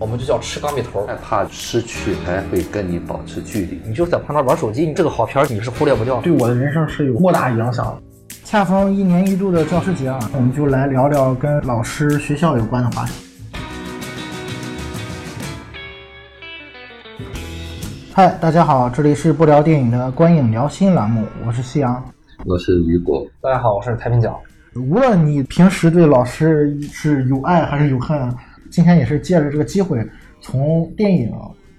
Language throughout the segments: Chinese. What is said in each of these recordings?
我们就叫吃钢笔头害。怕失去，还会跟你保持距离。你就在旁边玩手机，你这个好片儿你是忽略不掉。对我的人生是有莫大影响的。恰逢一年一度的教师节啊，我们就来聊聊跟老师、学校有关的话题。嗨，大家好，这里是不聊电影的观影聊心栏目，我是夕阳。我是雨果，大家好，我是太平角。无论你平时对老师是有爱还是有恨，今天也是借着这个机会，从电影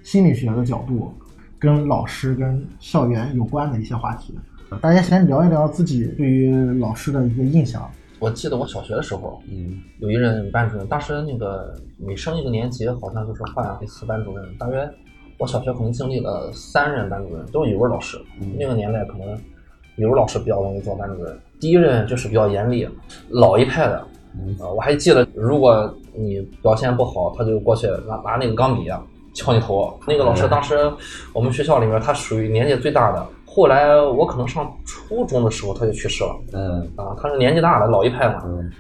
心理学的角度，跟老师、跟校园有关的一些话题。大家先聊一聊自己对于老师的一个印象。我记得我小学的时候，嗯，有一任班主任，当时那个每升一个年级，好像就是换一次班主任。大约我小学可能经历了三任班主任，都是语文老师。那个年代可能语文老师比较容易做班主任。第一任就是比较严厉，老一派的。啊、我还记得，如果你表现不好，他就过去拿拿那个钢笔啊敲你头。那个老师当时我们学校里面，他属于年纪最大的。后来我可能上初中的时候他就去世了。嗯啊，他是年纪大的老一派嘛，嗯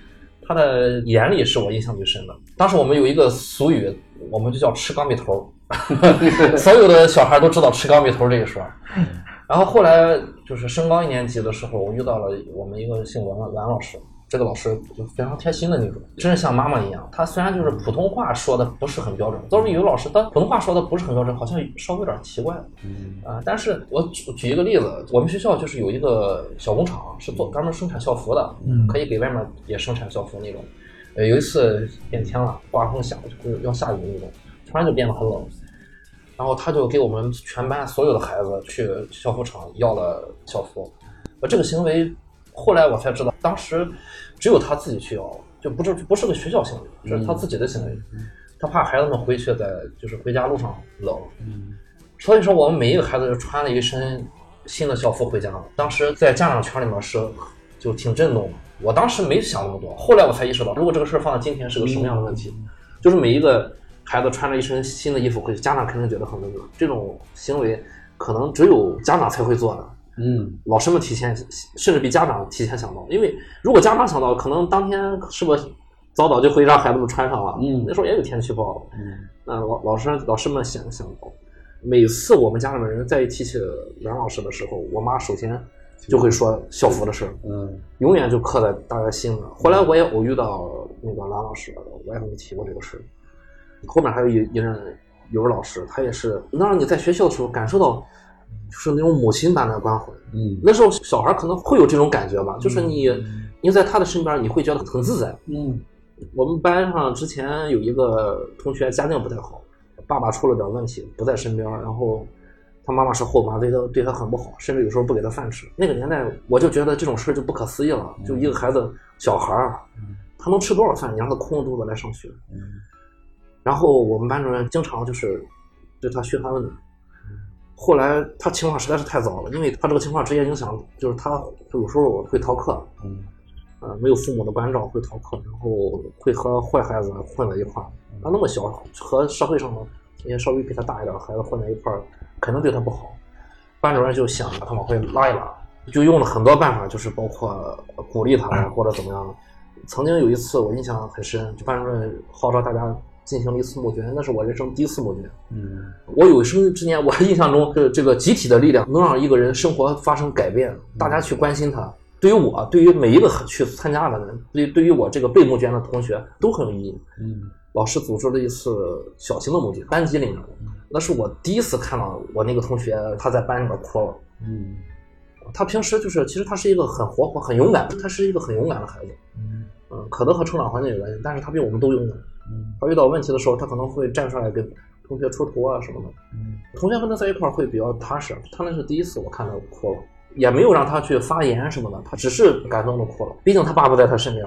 他的严厉是我印象最深的。当时我们有一个俗语，我们就叫吃钢笔头儿，所有的小孩都知道吃钢笔头这一说。然后后来就是升高一年级的时候，我遇到了我们一个姓王的王老师，这个老师就非常贴心的那种，真是像妈妈一样。他虽然就是普通话说的不是很标准，都是有的老师他普通话说的不是很标准，好像稍微有点奇怪。嗯啊，但是我举举一个例子，我们学校就是有一个小工厂，是做专门生产校服的，嗯可以给外面也生产校服那种。呃，有一次变天了，刮风下就是要下雨那种，突然就变得很冷，然后他就给我们全班所有的孩子去校服厂要了校服。呃，这个行为后来我才知道，当时只有他自己去要，就不是不是个学校行为，这是他自己的行为。他怕孩子们回去在就是回家路上冷，嗯所以说，我们每一个孩子就穿了一身新的校服回家了。当时在家长圈里面是就挺震动的。我当时没想那么多，后来我才意识到，如果这个事儿放到今天是个什么样的问题，就是每一个孩子穿着一身新的衣服回去，家长肯定觉得很温暖。这种行为可能只有家长才会做的。嗯老师们提前，甚至比家长提前想到，因为如果家长想到，可能当天是不是早早就会让孩子们穿上了？嗯那时候也有天气预报。嗯那老老师老师们想想到，每次我们家里面人再一提起阮老师的时候，我妈首先就会说校服的事儿，嗯永远就刻在大家心里。后来我也偶遇到那个梁老师，我也没提过这个事儿。后面还有一一任语文老师，他也是能让你在学校的时候感受到，就是那种母亲般的关怀。嗯那时候小孩可能会有这种感觉吧，就是你你在他的身边，你会觉得很自在。嗯我们班上之前有一个同学家境不太好，爸爸出了点问题不在身边，然后他妈妈是后妈，对他对他很不好，甚至有时候不给他饭吃。那个年代我就觉得这种事儿就不可思议了，就一个孩子小孩儿，他能吃多少饭？你让他空着肚子来上学。嗯然后我们班主任经常就是对他嘘寒问暖。后来他情况实在是太糟了，因为他这个情况直接影响就是他有时候会逃课，嗯呃，没有父母的关照会逃课，然后会和坏孩子混在一块儿。他那么小，和社会上那些稍微比他大一点的孩子混在一块儿，肯定对他不好。班主任就想把他往回拉一拉，就用了很多办法，就是包括鼓励他呀，或者怎么样。曾经有一次我印象很深，就班主任号召大家进行了一次募捐，那是我人生第一次募捐。嗯我有生之年，我 印象中这这个集体的力量能让一个人生活发生改变，大家去关心他。对于我，对于每一个去参加的人，对对于我这个被募捐的同学都很有意义。嗯老师组织了一次小型的募捐，班级里面，那是我第一次看到我那个同学他在班里边哭了。嗯他平时就是，其实他是一个很活泼、很勇敢，他是一个很勇敢的孩子。嗯嗯，可能和成长环境有关系，但是他比我们都勇敢。嗯他遇到问题的时候，他可能会站出来跟同学出头啊什么的。嗯同学跟他在一块儿会比较踏实。他那是第一次我看他哭了，也没有让他去发言什么的，他只是感动的哭了。毕竟他爸不在他身边，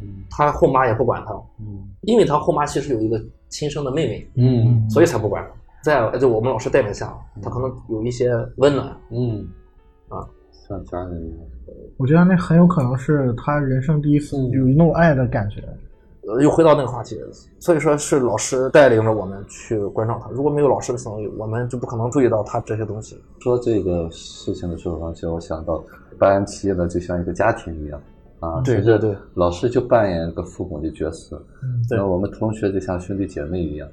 嗯他后妈也不管他，嗯因为他后妈其实有一个亲生的妹妹，嗯所以才不管他。在就我们老师带领下，他可能有一些温暖。嗯啊，像家人一样。我觉得那很有可能是他人生第一次有一种爱的感觉。呃，又回到那个话题，所以说是老师带领着我们去关照他。如果没有老师的行为，我们就不可能注意到他这些东西。说这个事情的时候，就我想到办企业呢就像一个家庭一样啊，对对对老师就扮演一个父母的角色，嗯对那我们同学就像兄弟姐妹一样，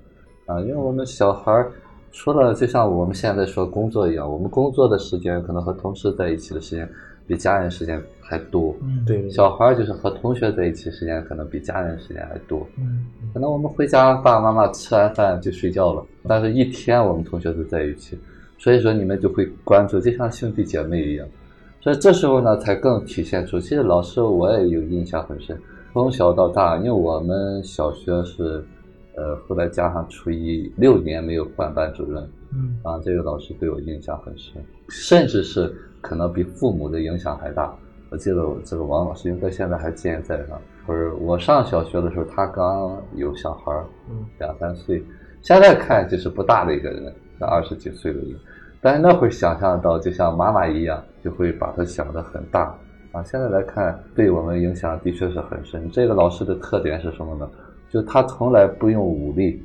啊，因为我们小孩儿除了就像我们现在说工作一样，我们工作的时间可能和同事在一起的时间比家人时间还多。嗯，对，小孩儿就是和同学在一起时间可能比家人时间还多。嗯可能我们回家爸爸妈妈吃完饭就睡觉了，但是一天我们同学都在一起，所以说你们就会关注，就像兄弟姐妹一样。所以这时候呢，才更体现出，其实老师我也有印象很深，从小到大，因为我们小学是，呃，后来加上初一六年没有换班主任，嗯啊，这个老师对我印象很深，甚至是可能比父母的影响还大。我记得我这个王老师应该现在还健在呢。不是我上小学的时候，他刚有小孩儿，嗯，两三岁，现在看就是不大的一个人，二十几岁的人。但是那会儿想象到，就像妈妈一样，就会把他想得很大啊。现在来看，对我们影响的确是很深。这个老师的特点是什么呢？就他从来不用武力，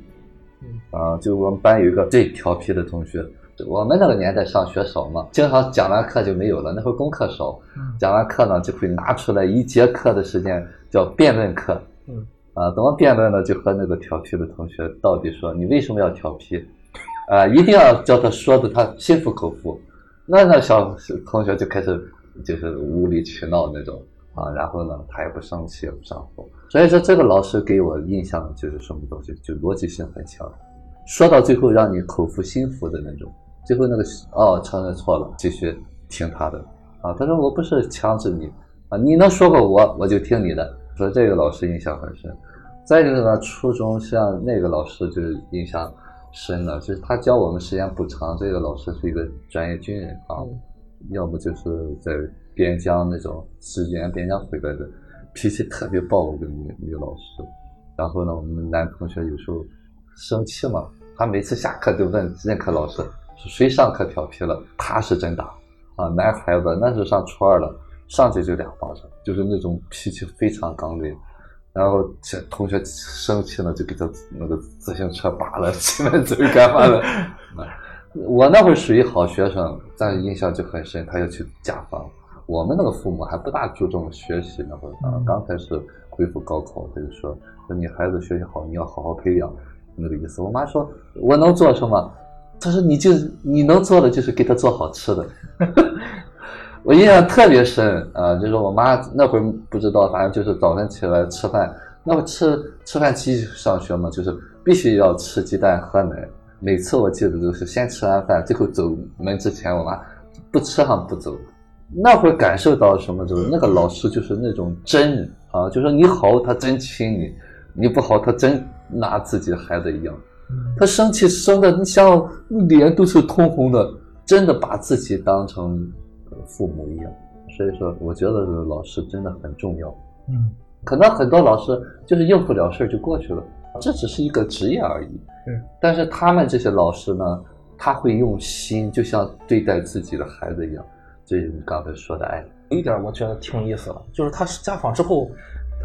啊，就我们班有一个最调皮的同学，我们那个年代上学少嘛，经常讲完课就没有了，那会儿功课少，嗯。讲完课呢就会拿出来一节课的时间叫辩论课，嗯，啊，怎么辩论呢？就和那个调皮的同学到底说你为什么要调皮，啊，一定要叫他说的他心服口服，那那小同学就开始就是无理取闹那种啊，然后呢他也不生气也不上火，所以说这个老师给我印象就是什么东西，就逻辑性很强，说到最后让你口服心服的那种，最后那个哦承认错了，继续听他的啊，他说我不是强制你啊，你能说过我我就听你的，说这个老师印象很深。再一个呢，初中像那个老师就是印象深了，就是他教我们时间不长，这个老师是一个专业军人啊，要么就是在边疆那种支援边疆回来的，脾气特别暴的女女老师。然后呢，我们男同学有时候生气嘛，他每次下课就问任课老师说谁上课调皮了，他是真打啊，男孩子那时候上初二了，上去就两巴掌，就是那种脾气非常刚烈。然后这同学生气了，就给他那个自行车扒了，骑门嘴干嘛的。啊我那会儿属于好学生，但是印象就很深，他要去家访。我们那个父母还不大注重学习，那会儿啊，刚开始恢复高考，他就说说你孩子学习好，你要好好培养，那个意思。我妈说我能做什么？他说你就你能做的就是给他做好吃的。我印象特别深啊，就是我妈那会儿不知道，反正就是早晨起来吃饭，那会吃吃饭继续上学嘛，就是必须要吃鸡蛋喝奶。每次我记得都是先吃完饭，最后走门之前，我妈不吃还不走。那会儿感受到什么？就是那个老师就是那种真啊，就说你好，他真亲你；你不好，他真拿自己的孩子一样。他生气生的，你像脸都是通红的，真的把自己当成父母一样。所以说，我觉得这个老师真的很重要。嗯可能很多老师就是应付了事儿就过去了，这只是一个职业而已。对，但是他们这些老师呢，他会用心，就像对待自己的孩子一样。这是你刚才说的爱。有一点我觉得挺有意思了，就是他家访之后，他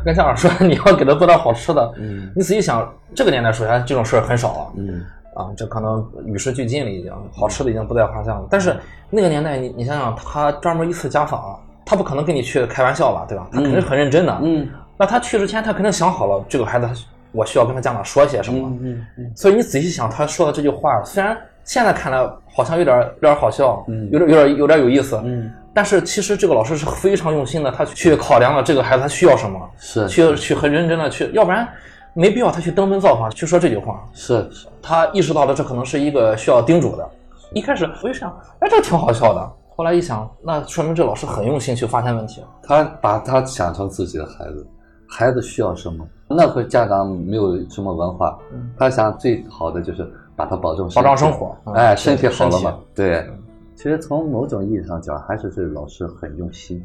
跟家长说 你要给他做点好吃的。嗯你仔细想，这个年代首先这种事儿很少了嗯啊，这可能与时俱进了，已经好吃的已经不在话下了。但是那个年代，你你想想，他专门一次家访，他不可能跟你去开玩笑吧，对吧？他肯定是很认真的。嗯那他去之前，他肯定想好了这个孩子我需要跟他家长说些什么。嗯嗯所以你仔细想，他说的这句话，虽然现在看来好像有点有点好笑，嗯有点有点有点有意思，嗯，但是其实这个老师是非常用心的，他去考量了这个孩子他需要什么，是去去很认真的去，要不然没必要他去登门造访去说这句话。是是，他意识到了这可能是一个需要叮嘱的。一开始我就想，哎，这挺好笑的。后来一想，那说明这老师很用心去发现问题。他把他想成自己的孩子，孩子需要什么？那会家长没有什么文化，嗯他想最好的就是把他保证保障生活嗯哎，身体好了嘛？对嗯，其实从某种意义上讲，还是这个老师很用心。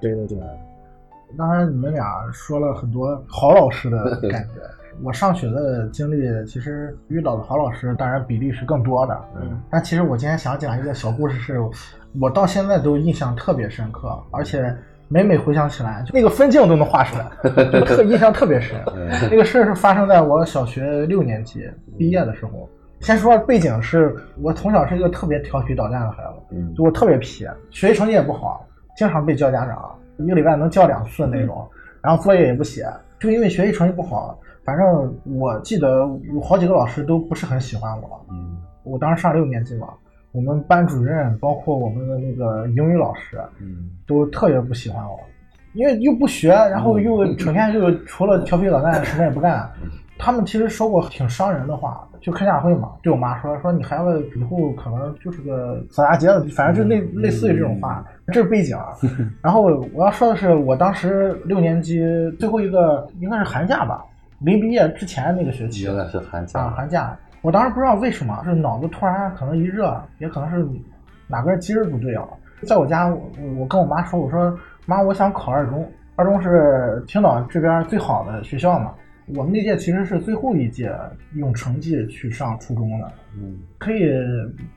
对对对，当然，你们俩说了很多好老师的 感觉。我上学的经历，其实遇到的好老师，当然比例是更多的。嗯，但其实我今天想讲一个小故事是，我到现在都印象特别深刻，而且每每回想起来，就那个分镜都能画出来，就特 印象特别深。那个事儿是发生在我小学六年级毕业的时候。先说背景是我从小是一个特别调皮捣蛋的孩子，嗯就我特别皮，学习成绩也不好，经常被叫家长，一个礼拜能叫两次那种，然后作业也不写，就因为学习成绩不好，反正我记得有好几个老师都不是很喜欢我。嗯我当时上六年级嘛，我们班主任包括我们的那个英语老师嗯都特别不喜欢我，因为又不学，然后又整天就除了调皮捣蛋什么也不干。他们其实说过挺伤人的话，就开家长会嘛，对我妈说说你孩子以后可能就是个扫大街的，反正就类类似于这种话，这是背景啊。然后我要说的是，我当时六年级最后一个应该是寒假吧，临毕业之前那个学期原来是寒假啊，寒假，我当时不知道为什么，是脑子突然可能一热，也可能是哪根筋儿不对啊。在我家，我我跟我妈说，我说妈，我想考二中，二中是青岛这边最好的学校嘛。我们那届其实是最后一届用成绩去上初中的，嗯可以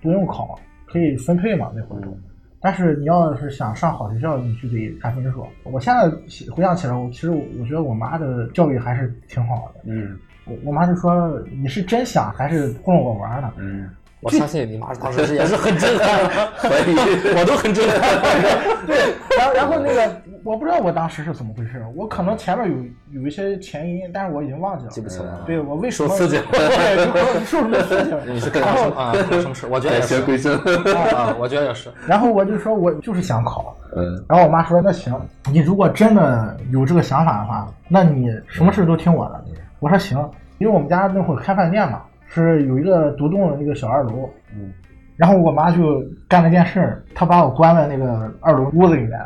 不用考，可以分配嘛那会儿。嗯但是你要是想上好学校，你就得看分数。我现在回想起来，我其实我我觉得我妈的教育还是挺好的。嗯我我妈就说你是真想还是糊弄我玩呢？嗯，我相信你妈当时也是很震撼，所以我都很震撼。然后然后那个我不知道我当时是怎么回事，我可能前面有有一些前因，但是我已经忘记了。记不起来了。对我为什么受刺激 对，受什么刺激了？你是看然后生啊，看生事，我觉得也是邪归正。啊，我觉得也是。然后我就说我就是想考，嗯然后我妈说那行，你如果真的有这个想法的话，那你什么事都听我的。我说行，因为我们家那会儿开饭店嘛，是有一个独栋的那个小二楼，嗯然后我妈就干了件事，她把我关在那个二楼屋子里面，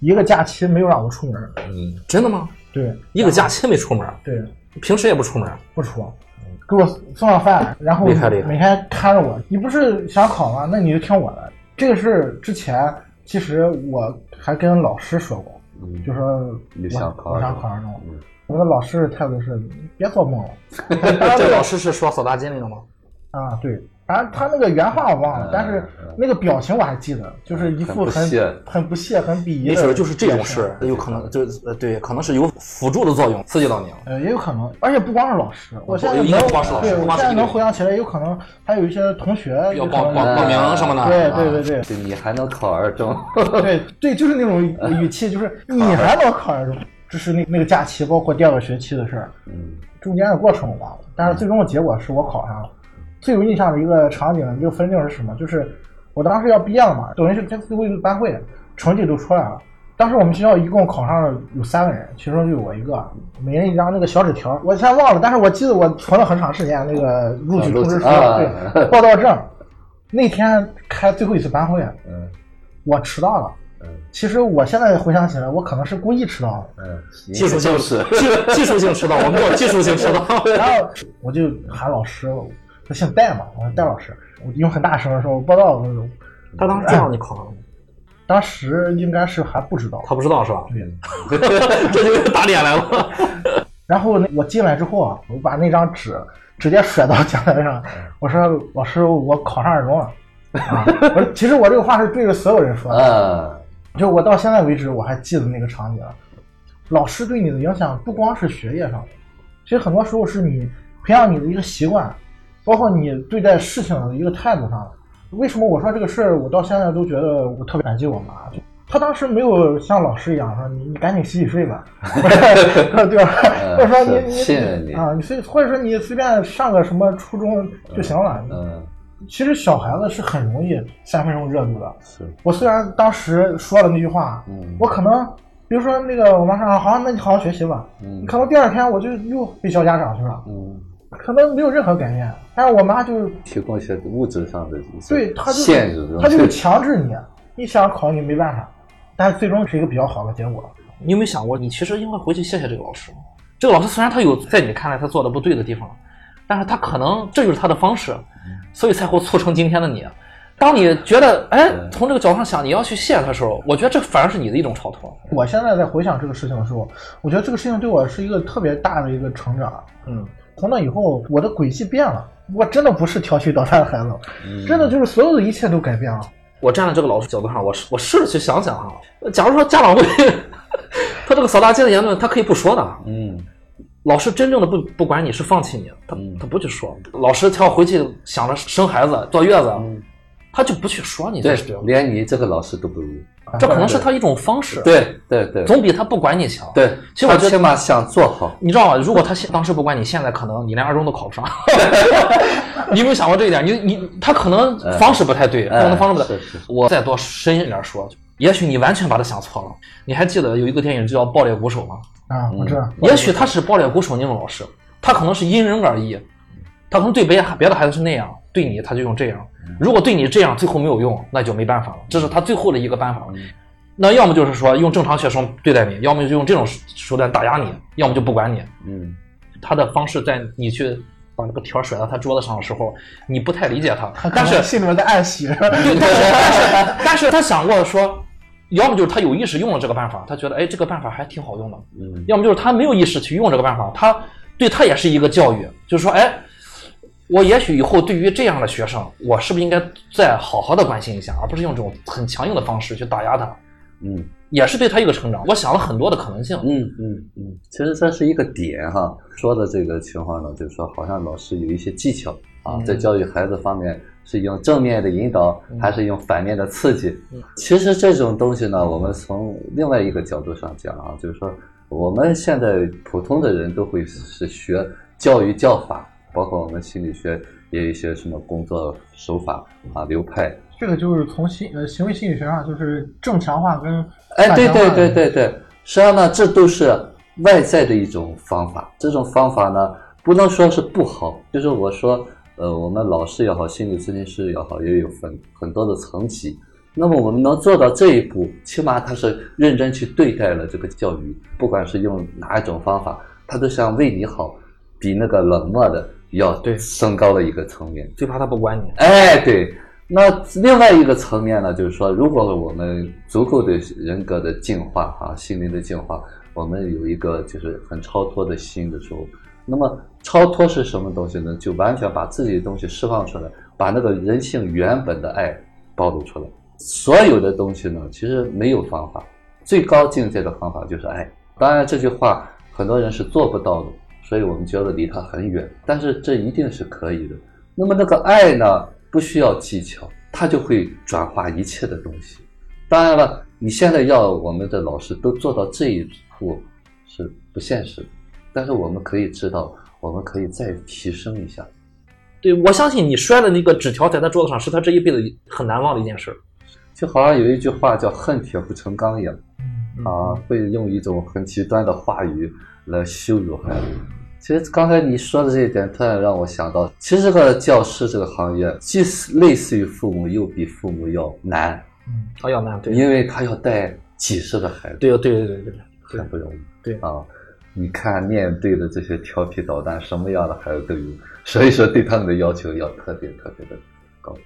一个假期没有让我出门。嗯，真的吗？对一个假期没出门，对，平时也不出门。不出，给我送上饭，然后每天看着我。你不是想考吗？那你就听我的。这个事之前，其实我还跟老师说过，嗯，就说我你想考我想考二中。嗯我的老师态度是别做梦了。这老师是说扫大街那个吗？啊，对，当然他那个原话我忘了，嗯但是嗯那个表情我还记得，就是一副很很不屑很不屑、很鄙夷的。没准就是这种事，有可能就呃对，可能是有辅助的作用，刺激到你了。呃，也有可能，而且不光是老师，我现在能不光是老师对，我现在能回想起来，有可能还有一些同学要报报报名什么的。对对对对你还能考二中？对对，就是那种 语气，就是你还能考二中，这是那那个假期，包括第二个学期的事儿，嗯中间的过程我忘了，但是最终的结果是我考上了。最有印象的一个场景，一个分镜是什么？就是我当时要毕业了嘛，等于是在最后一次班会，成绩都出来了。当时我们学校一共考上了有三个人，其中就有我一个，每人一张那个小纸条，我现在忘了，但是我记得我存了很长时间那个录取通知书，啊对，报到证。那天开最后一次班会，嗯我迟到了。嗯其实我现在回想起来，我可能是故意迟到的。嗯，技术性就是技技术性迟到，我们叫技术性迟到。然后我就喊老师，他姓戴嘛，我说戴老师，我用很大声的说，我报到了。他当时知道你考上了吗？当时应该是还不知道。他不知道是吧？对。这就打脸来了。然后，我进来之后啊，我把那张纸直接甩到讲台上，我说老师，我考上二中了。啊，我说其实我这个话是对着所有人说的，啊，就我到现在为止我还记得那个场景。老师对你的影响不光是学业上的，其实很多时候是你培养你的一个习惯，包括你对待事情的一个态度上的。为什么我说这个事儿，我到现在都觉得我特别感激我妈。就她当时没有像老师一样说你你赶紧洗洗睡吧，对吧？或者说你你信任你啊，你随或者说你随便上个什么初中就行了。嗯其实小孩子是很容易三分钟热度的。是，我虽然当时说了那句话，嗯我可能比如说那个我妈说好，那你好好学习吧，嗯可能第二天我就又被叫家长去了，嗯，可能没有任何改变。但是我妈就提供一些物质上的对她就是限制，她就是强制你，你想考你没办法，但是最终是一个比较好的结果。你有没有想过，你其实应该回去谢谢这个老师？这个老师虽然他有在你看来他做的不对的地方，但是他可能这就是他的方式，所以才会促成今天的你。当你觉得哎，从这个角度上想你要去谢他的时候，我觉得这反而是你的一种超脱。我现在在回想这个事情的时候，我觉得这个事情对我是一个特别大的一个成长。嗯，从那以后，我的轨迹变了，我真的不是调皮捣蛋的孩子，嗯真的就是所有的一切都改变了。我站在这个老师角度上，我试我试着去想想哈，假如说家长会，他这个扫大街的言论，他可以不说的。嗯老师真正的不不管你是放弃你，他嗯他不去说。老师他要回去想着生孩子坐月子，嗯，他就不去说你对这是这样，连你这个老师都不如，这可能是他一种方式，对对对总比他不管你强。对，其实我觉得起码想做好。你知道吗？如果他现当时不管你，现在可能你连二中都考不上。你有没有想过这一点？你你他可能方式不太对，可能方式不太我再多深一点说，也许你完全把他想错了。你还记得有一个电影叫《爆裂鼓手》吗？啊，我知道。也许他是爆裂鼓手那种老师，他可能是因人而异，他可能对别别的孩子是那样，对你他就用这样。如果对你这样最后没有用，那就没办法了，这是他最后的一个办法。那要么就是说用正常学生对待你，要么就用这种手段打压你，要么就不管你。嗯，他的方式在你去把那个条甩到他桌子上的时候，你不太理解他，但是心里面在暗喜，对，但是但是 但是他想过说，要么就是他有意识用了这个办法，他觉得哎这个办法还挺好用的，嗯要么就是他没有意识去用这个办法，他对他也是一个教育，就是说哎，我也许以后对于这样的学生，我是不是应该再好好的关心一下，而不是用这种很强硬的方式去打压他，嗯也是对他一个成长。我想了很多的可能性，嗯嗯嗯，其实这是一个点哈。说的这个情况呢，就是说好像老师有一些技巧啊，嗯在教育孩子方面是用正面的引导，还是用反面的刺激。嗯？其实这种东西呢，我们从另外一个角度上讲啊，就是说我们现在普通的人都会是学教育教法，包括我们心理学也有一些什么工作手法啊流派，这个就是从心呃行为心理学上，就是正强化跟哎，对对对对对，实际上呢，这都是外在的一种方法。这种方法呢，不能说是不好，就是我说，呃，我们老师也好，心理咨询师也好，也有很很多的层级。那么我们能做到这一步，起码他是认真去对待了这个教育，不管是用哪一种方法，他都想为你好，比那个冷漠的要对升高了一个层面。最怕他不管你。哎，对。那另外一个层面呢，就是说，如果我们足够的人格的净化啊，心灵的净化，我们有一个就是很超脱的心的时候，那么超脱是什么东西呢？就完全把自己的东西释放出来，把那个人性原本的爱暴露出来。所有的东西呢，其实没有方法，最高境界的方法就是爱。当然，这句话很多人是做不到的，所以我们觉得离它很远。但是这一定是可以的。那么那个爱呢，不需要技巧，它就会转化一切的东西。当然了，你现在要我们的老师都做到这一步是不现实的，但是我们可以知道，我们可以再提升一下。对，我相信你摔的那个纸条在他桌子上，是他这一辈子很难忘的一件事。就好像有一句话叫“恨铁不成钢”一样，嗯啊，会用一种很极端的话语来羞辱孩子。其实刚才你说的这一点，突然让我想到，其实这个教师这个行业，既是类似于父母，又比父母要难，嗯他要难，对，因为他要带几十个孩子，对对对对对对很不容易。对啊，你看面对的这些调皮捣蛋，什么样的孩子都有，所以说对他们的要求要特别特别的高。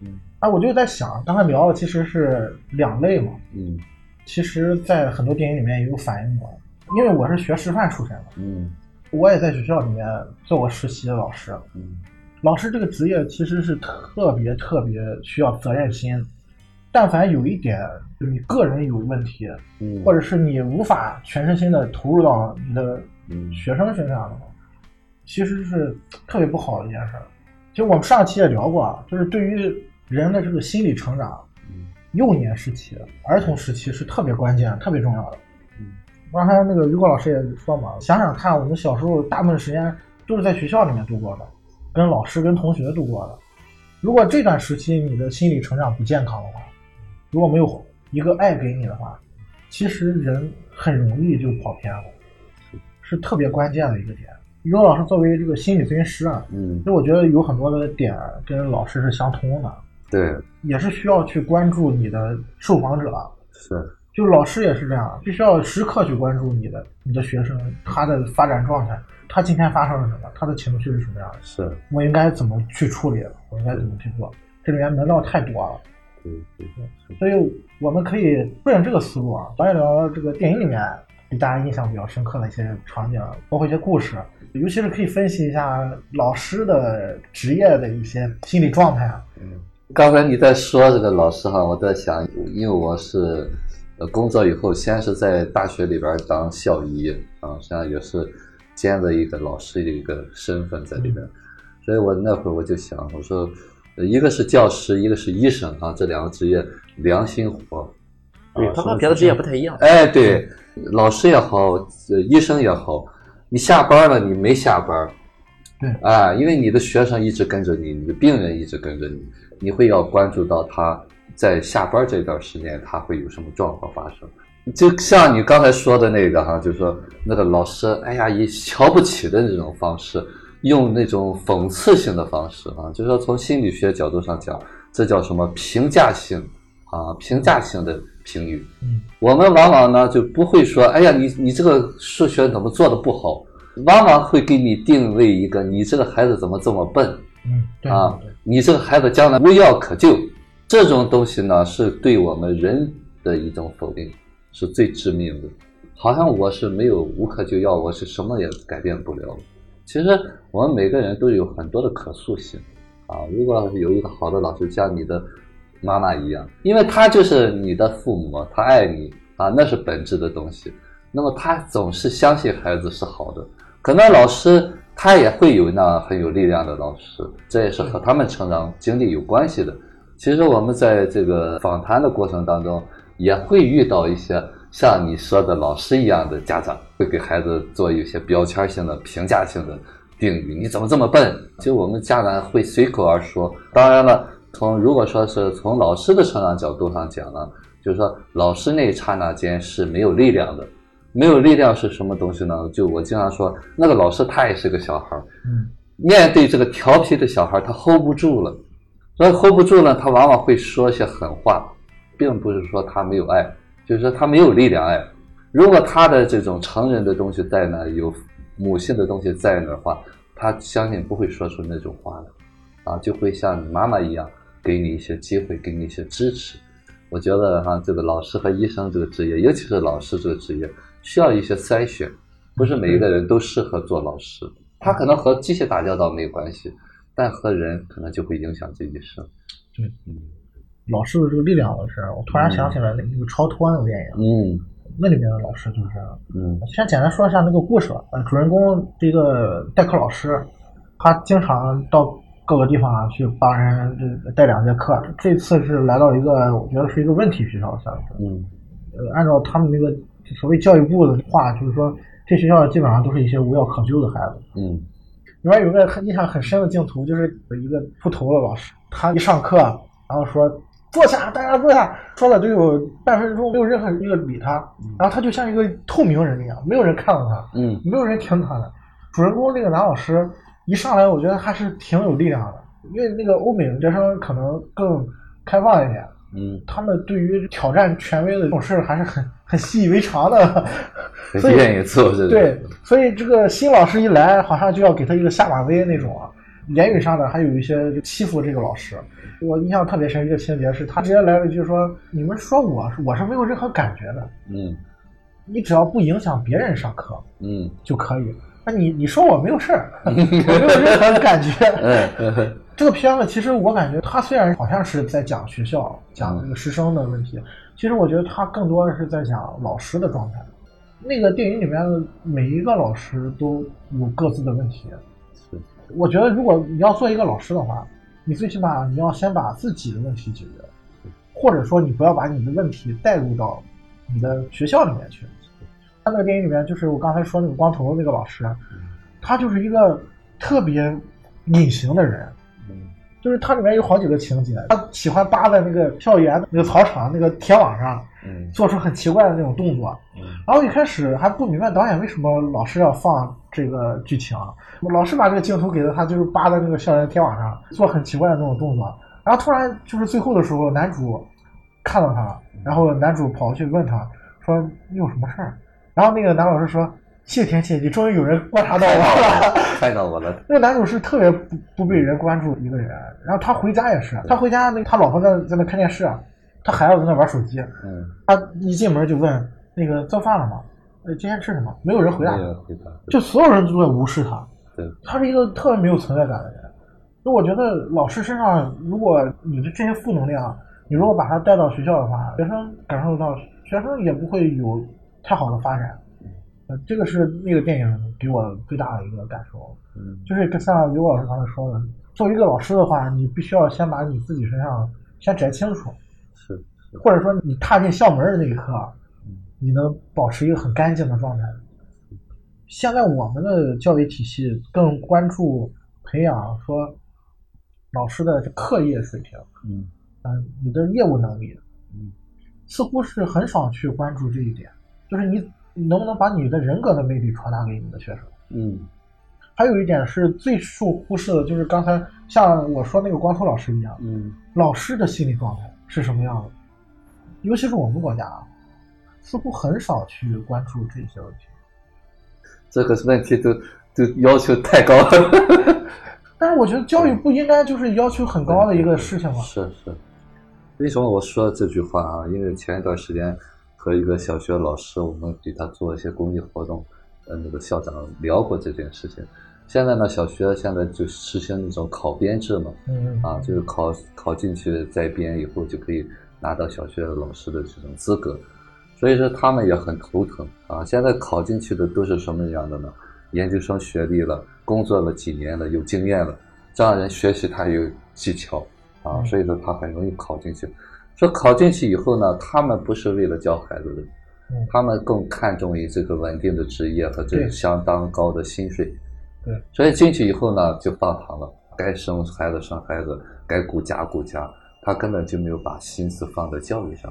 嗯哎，我就在想，刚才聊的其实是两类嘛，嗯其实，在很多电影里面也有反映过。因为我是学师范出身的，嗯我也在学校里面做过实习的老师。嗯老师这个职业其实是特别特别需要责任心，但凡有一点你个人有问题，嗯，或者是你无法全身心的投入到你的嗯学生身上的话，其实是特别不好的一件事儿。其实我们上期也聊过啊，就是对于人的这个心理成长，嗯幼年时期、儿童时期是特别关键、特别重要的。嗯刚才那个于果老师也说嘛，想想看，我们小时候大部分时间都是在学校里面度过的，跟老师、跟同学度过的。如果这段时期你的心理成长不健康的话，如果没有一个爱给你的话，其实人很容易就跑偏了，是特别关键的一个点。于果老师作为这个心理咨询师啊，嗯其实我觉得有很多的点跟老师是相通的，对也是需要去关注你的受访者。是就老师也是这样，必须要时刻去关注你的你的学生他的发展状态，他今天发生了什么，他的情绪是什么样的，是，我应该怎么去处理，我应该怎么去做，这里面门道太多了。对对是所以我们可以顺着这个思路啊，聊一聊这个电影里面给大家印象比较深刻的一些场景，包括一些故事，尤其是可以分析一下老师的职业的一些心理状态啊。嗯，刚才你在说这个老师哈，我在想，因为我是呃工作以后，先是在大学里边当校医啊，实际上也是兼着一个老师的一个身份在里边，所以我那会儿我就想，我说，呃一个是教师，一个是医生啊，这两个职业良心活，对啊他和别的职业不太一样。哎，对，老师也好，呃医生也好，你下班了，你没下班，对啊，因为你的学生一直跟着你，你的病人一直跟着你，你会要关注到他在下班这段时间他会有什么状况发生。就像你刚才说的那个哈，就是说那个老师，哎呀，以瞧不起的那种方式，用那种讽刺性的方式啊，就是说从心理学角度上讲，这叫什么评价性啊，评价性的评语。嗯，我们往往呢就不会说，哎呀，你你这个数学怎么做的不好，往往会给你定位一个，你这个孩子怎么这么笨嗯，对啊你这个孩子将来无药可救。这种东西呢，是对我们人的一种否定，是最致命的。好像我是没有无可救药，我是什么也改变不了。其实我们每个人都有很多的可塑性啊。如果有一个好的老师，像你的妈妈一样，因为他就是你的父母，他爱你啊，那是本质的东西。那么他总是相信孩子是好的。可能老师他也会有那很有力量的老师，这也是和他们成长经历有关系的。其实我们在这个访谈的过程当中，也会遇到一些像你说的老师一样的家长，会给孩子做一些标签性的、评价性的定语。你怎么这么笨？就我们家长会随口而说。当然了，从如果说是从老师的成长角度上讲呢，就是说老师那一刹那间是没有力量的。没有力量是什么东西呢？就我经常说，那个老师他也是个小孩儿，嗯，面对这个调皮的小孩儿，他 hold 不住了，所以 hold 不住呢，他往往会说一些狠话，并不是说他没有爱，就是说他没有力量爱。如果他的这种成人的东西在那，有母性的东西在那的话，他相信不会说出那种话的，啊，就会像你妈妈一样，给你一些机会，给你一些支持。我觉得哈，这个老师和医生这个职业，尤其是老师这个职业，需要一些筛选，不是每一个人都适合做老师。他可能和机械打交道没有关系，但和人可能就会影响这一生。老师的这个力量的事儿，我突然想起来那个超脱那个电影，嗯那里面的老师就是。嗯先简单说一下那个故事吧。呃，主人公这个代课老师，他经常到各个地方啊去帮人带两节课。这次是来到一个我觉得是一个问题学校，算是。嗯呃，按照他们那个所谓教育部的话，就是说这学校基本上都是一些无药可救的孩子。嗯里面有个很印象很深的镜头，就是有一个秃头的老师，他一上课，然后说坐下，大家坐下，说了得有半分钟，没有任何一个理他，然后他就像一个透明人一样，没有人看到他，嗯没有人听他的。主人公那个男老师一上来，我觉得还是挺有力量的，因为那个欧美留学生可能更开放一点，嗯，他们对于挑战权威的这种事儿还是很很习以为常的，所以愿意做这个。对，所以这个新老师一来，好像就要给他一个下马威那种啊。言语上的还有一些欺负这个老师。我印象特别深一个情节是，他直接来了一句说：“你们说我是我是没有任何感觉的，嗯你只要不影响别人上课嗯就可以。那你你说我没有事儿，我没有任何感觉。这个片子其实我感觉，他虽然好像是在讲学校、讲这个师生的问题，其实我觉得他更多的是在讲老师的状态。那个电影里面的每一个老师都有各自的问题。是我觉得如果你要做一个老师的话，你最起码你要先把自己的问题解决，或者说你不要把你的问题带入到你的学校里面去。他那个电影里面，就是我刚才说那个光头的那个老师，他就是一个特别隐形的人。嗯就是它里面有好几个情节，他喜欢扒在那个校园那个操场那个铁网上，嗯做出很奇怪的那种动作。嗯然后一开始还不明白导演为什么老是要放这个剧情，老是把这个镜头给到他，就是扒在那个校园铁网上做很奇怪的那种动作。然后突然就是最后的时候，男主看到他了，然后男主跑过去问他说：“你有什么事儿？”然后那个男老师说：“谢天谢地，终于有人观察到我了。”看到我了。那个男主是特别不不被人关注一个人，然后他回家也是，他回家那他老婆在在那看电视，他孩子在那玩手机，嗯，他一进门就问那个做饭了吗？呃，今天吃什么？没有人回答。就所有人都在无视他，对，他是一个特别没有存在感的人。就我觉得老师身上，如果你的这些负能量，你如果把他带到学校的话，学生感受到，学生也不会有太好的发展。呃，这个是那个电影给我最大的一个感受。嗯就是跟像刘老师刚才说的，作为一个老师的话，你必须要先把你自己身上先摘清楚。是或者说你踏进校门的那一刻，你能保持一个很干净的状态。现在我们的教育体系更关注培养说老师的课业水平，嗯嗯，你的业务能力，嗯，似乎是很少去关注这一点，就是你你能不能把你的人格的魅力传达给你的学生。嗯还有一点是最受忽视的，就是刚才像我说那个光头老师一样，嗯老师的心理状态是什么样的？尤其是我们国家啊，似乎很少去关注这些问题。这个问题都都要求太高了。但是我觉得教育不应该就是要求很高的一个事情吗？是是，为什么我说这句话啊？因为前一段时间和一个小学老师，我们给他做一些公益活动，呃，那个校长聊过这件事情。现在呢，小学现在就实行那种考编制嘛，嗯啊，就是考考进去再编以后就可以拿到小学老师的这种资格，所以说他们也很头疼啊。现在考进去的都是什么样的呢？研究生学历了，工作了几年了，有经验了，这样人学习他有技巧啊，嗯所以说他很容易考进去。说考进去以后呢，他们不是为了教孩子的，嗯他们更看重于这个稳定的职业和这个相当高的薪水。对，所以进去以后呢，就放堂了，该生孩子生孩子，该顾家顾家，他根本就没有把心思放在教育上。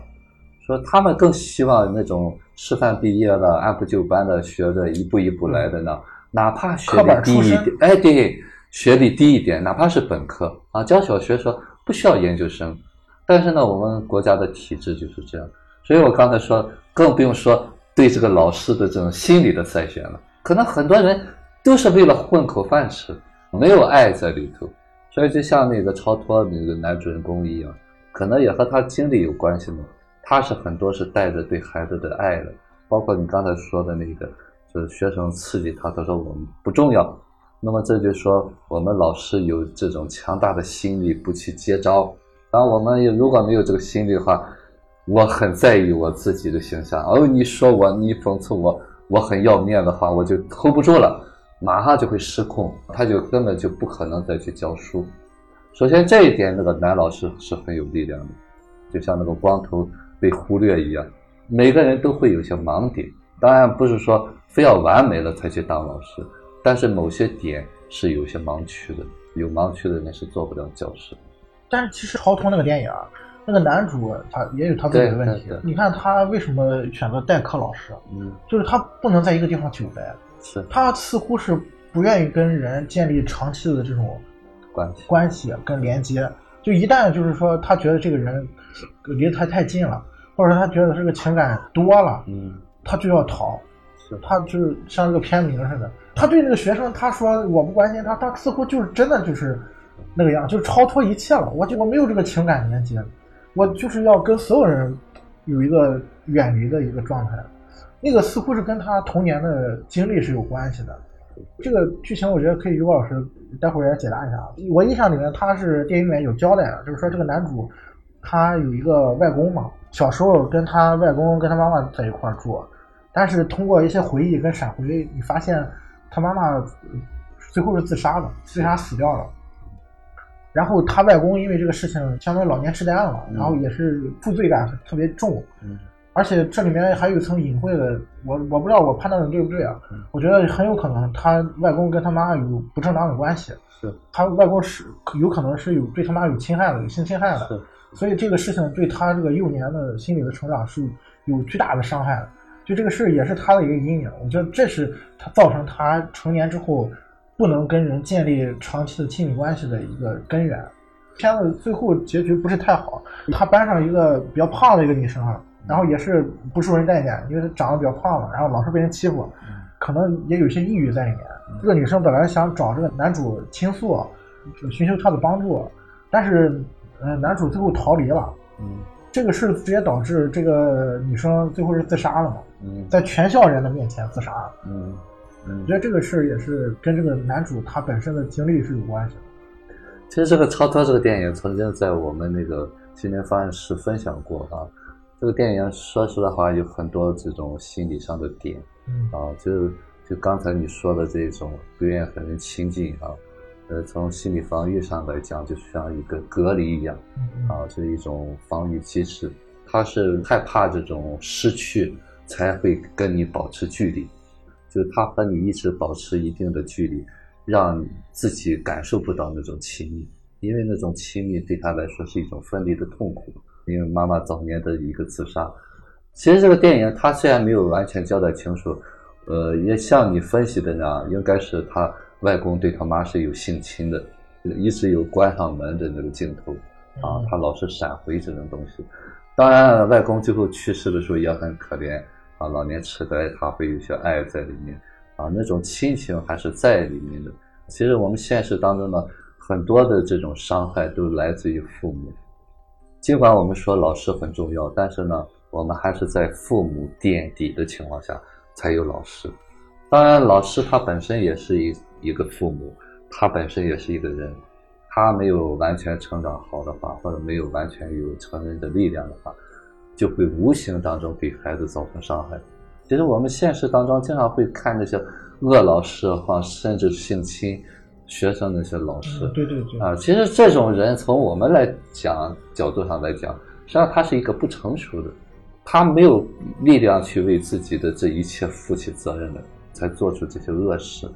说他们更希望那种师范毕业的、按部就班的学着，一步一步来的呢，哪怕学历低一点，哎，对，学历低一点，哪怕是本科啊，教小学说不需要研究生，但是呢，我们国家的体制就是这样，所以我刚才说，更不用说对这个老师的这种心理的筛选了。可能很多人都是为了混口饭吃，没有爱在里头，所以就像那个超脱那个男主人公一样，可能也和他经历有关系嘛。他是很多是带着对孩子的爱的，包括你刚才说的那个，就是学生刺激他，他说我们不重要。那么这就说我们老师有这种强大的心理不去接招。当我们如果没有这个心理的话，我很在意我自己的形象。哦，你说我，你讽刺我，我很要面的话，我就 hold 不住了，马上就会失控，他就根本就不可能再去教书。首先这一点，那个男老师是很有力量的，就像那个光头被忽略一样，每个人都会有些盲点。当然不是说非要完美了才去当老师，但是某些点是有些盲区的，有盲区的人是做不了教师。但是其实超脱那个电影啊，那个男主他也有他自己的问题。你看他为什么选择代课老师？嗯，就是他不能在一个地方久待，是他似乎是不愿意跟人建立长期的这种关系。关系跟连接。就一旦就是说他觉得这个人离他太近了，或者他觉得这个情感多了，嗯，他就要逃。他就是像这个片名似的，他对那个学生他说我不关心他，他似乎就是真的就是那个样，就是超脱一切了。我就我没有这个情感连接，我就是要跟所有人有一个远离的一个状态。那个似乎是跟他童年的经历是有关系的。这个剧情我觉得可以于果老师待会儿也解答一下。我印象里面他是电影里面有交代的，就是说这个男主他有一个外公嘛，小时候跟他外公跟他妈妈在一块儿住，但是通过一些回忆跟闪回，你发现他妈妈呃最后是自杀了，自杀死掉了。然后他外公因为这个事情相当于老年痴呆了嘛，嗯然后也是负罪感特别重，嗯而且这里面还有一层隐晦的，我我不知道我判断的对不对啊？嗯我觉得很有可能他外公跟他妈有不正当的关系，是他外公是有可能是有对他妈有侵害的，有性侵害的，所以这个事情对他这个幼年的心理的成长是有巨大的伤害的。就这个事也是他的一个阴影，我觉得这是他造成他成年之后不能跟人建立长期的亲密关系的一个根源。片子最后结局不是太好，他班上一个比较胖的一个女生，啊然后也是不受人待见，因为她长得比较胖嘛，然后老是被人欺负，可能也有一些抑郁在里面。这个女生本来想找这个男主倾诉，寻求他的帮助，但是呃男主最后逃离了。嗯这个事直接导致这个女生最后是自杀了嘛，嗯在全校人的面前自杀了。嗯嗯我觉得这个事也是跟这个男主他本身的经历是有关系的。其实这个《超脱》这个电影曾经在我们那个青年方案室分享过啊。这个电影说实话有很多这种心理上的点嗯啊，就就刚才你说的这种不愿意和人亲近啊，呃，从心理防御上来讲，就像一个隔离一样嗯啊，是一种防御机制。他是害怕这种失去，才会跟你保持距离，就他和你一直保持一定的距离，让自己感受不到那种亲密，因为那种亲密对他来说是一种分离的痛苦。因为妈妈早年的一个自杀，其实这个电影他虽然没有完全交代清楚，呃，也像你分析的那样，应该是他外公对他妈是有性侵的，一直有关上门的那个镜头啊，他老是闪回这种东西。当然，外公最后去世的时候也很可怜啊，老年痴呆，他会有些爱在里面啊，那种亲情还是在里面的。其实我们现实当中呢，很多的这种伤害都来自于父母。尽管我们说老师很重要，但是呢，我们还是在父母垫底的情况下才有老师。当然，老师他本身也是一一个父母，他本身也是一个人。他没有完全成长好的话，或者没有完全有成人的力量的话，就会无形当中给孩子造成伤害。其实我们现实当中经常会看那些恶老师或甚至性侵学生那些老师，对对对啊，其实这种人从我们来讲角度上来讲，实际上他是一个不成熟的，他没有力量去为自己的这一切负起责任的，才做出这些恶事。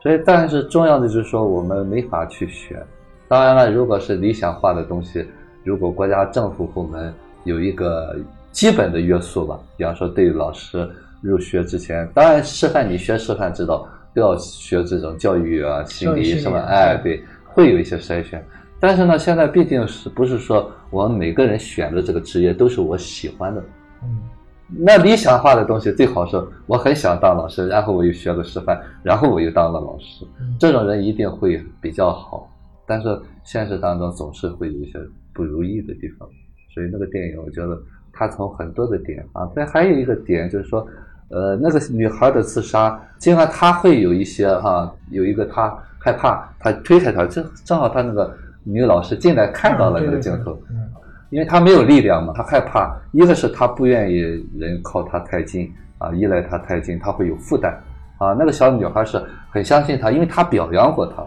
所以，但是重要的就是说，我们没法去选。当然了，如果是理想化的东西，如果国家政府部门有一个基本的约束吧，比方说对老师入学之前，当然师范你学师范知道都要学这种教育啊、心理什么，哎，对，会有一些筛选。但是呢，现在毕竟是不是说我们每个人选的这个职业都是我喜欢的？嗯，那理想化的东西最好是我很想当老师，然后我又学个师范，然后我又当了老师，这种人一定会比较好。但是现实当中总是会有一些不如意的地方，所以那个电影我觉得它从很多的点啊，再还有一个点就是说，呃，那个女孩的自杀，尽管她会有一些哈，有一个她害怕，她推开她，正正好她那个女老师进来看到了那个镜头，嗯因为她没有力量嘛，她害怕，一个是她不愿意人靠她太近啊，依赖她太近，她会有负担啊。那个小女孩是很相信她，因为她表扬过她。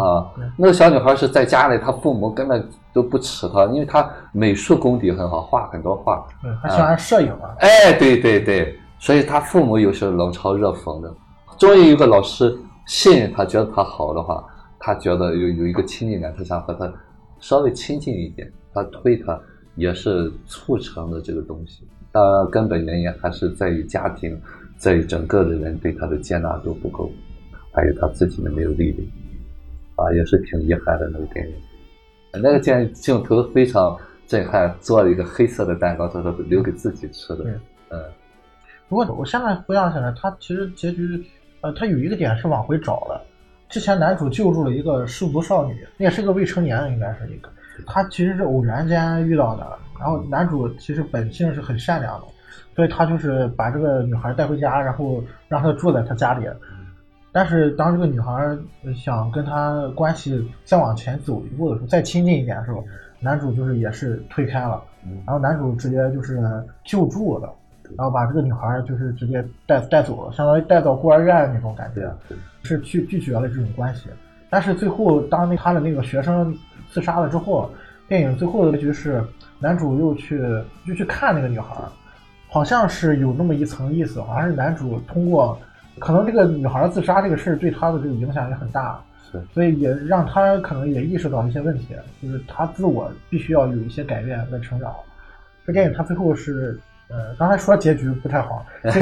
啊，那个小女孩是在家里，她父母根本都不吃她，因为她美术功底很好，画很多画。嗯，她喜欢摄影啊。哎，对对对，所以他父母有时候冷嘲热讽的。终于有个老师信任他，觉得他好的话，他觉得有有一个亲近感，他想和他稍微亲近一点，他推他也是促成的这个东西。当然，根本原因还是在于家庭，在于整个的人对他的接纳度不够，还有他自己的没有力量。啊，也是挺遗憾的那个电影，那个镜镜头非常震撼，做了一个黑色的蛋糕，他说留给自己吃的。嗯，不过我现在回想起来，他其实结局，呃，他有一个点是往回找了。之前男主救助了一个失足少女，也是个未成年，应该是一个。他其实是偶然间遇到的，然后男主其实本性是很善良的，所以他就是把这个女孩带回家，然后让她住在他家里。但是当这个女孩想跟他关系再往前走一步的时候，再亲近一点的时候，男主就是也是推开了，然后男主直接就是救助了，然后把这个女孩就是直接带带走了，相当于带到孤儿院那种感觉，是去拒绝了这种关系。但是最后当那他的那个学生自杀了之后，电影最后的结局是男主又去又去看那个女孩，好像是有那么一层意思，好像是男主通过。可能这个女孩自杀这个事儿对他的这个影响也很大，是，所以也让他可能也意识到一些问题，就是他自我必须要有一些改变和成长。这电影他最后是，呃，刚才说结局不太好，其实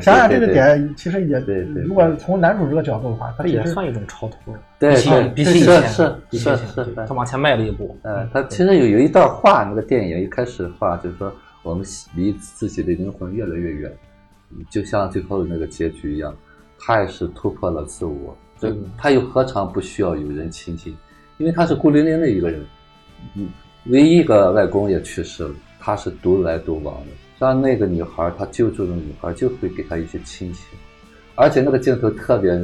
想想这个点，其实也，如果从男主这个角度的话，他也算一种超脱，对，比起以前，是是是，他往前迈了一步。呃，他其实有有一段话，那个电影一开始话就是说，我们离自己的灵魂越来越远。就像最后的那个结局一样，他也是突破了自我，这他又何尝不需要有人亲近？因为他是孤零零的一个人，嗯，唯一一个外公也去世了，他是独来独往的。像那个女孩，他救助的女孩就会给他一些亲情，而且那个镜头特别，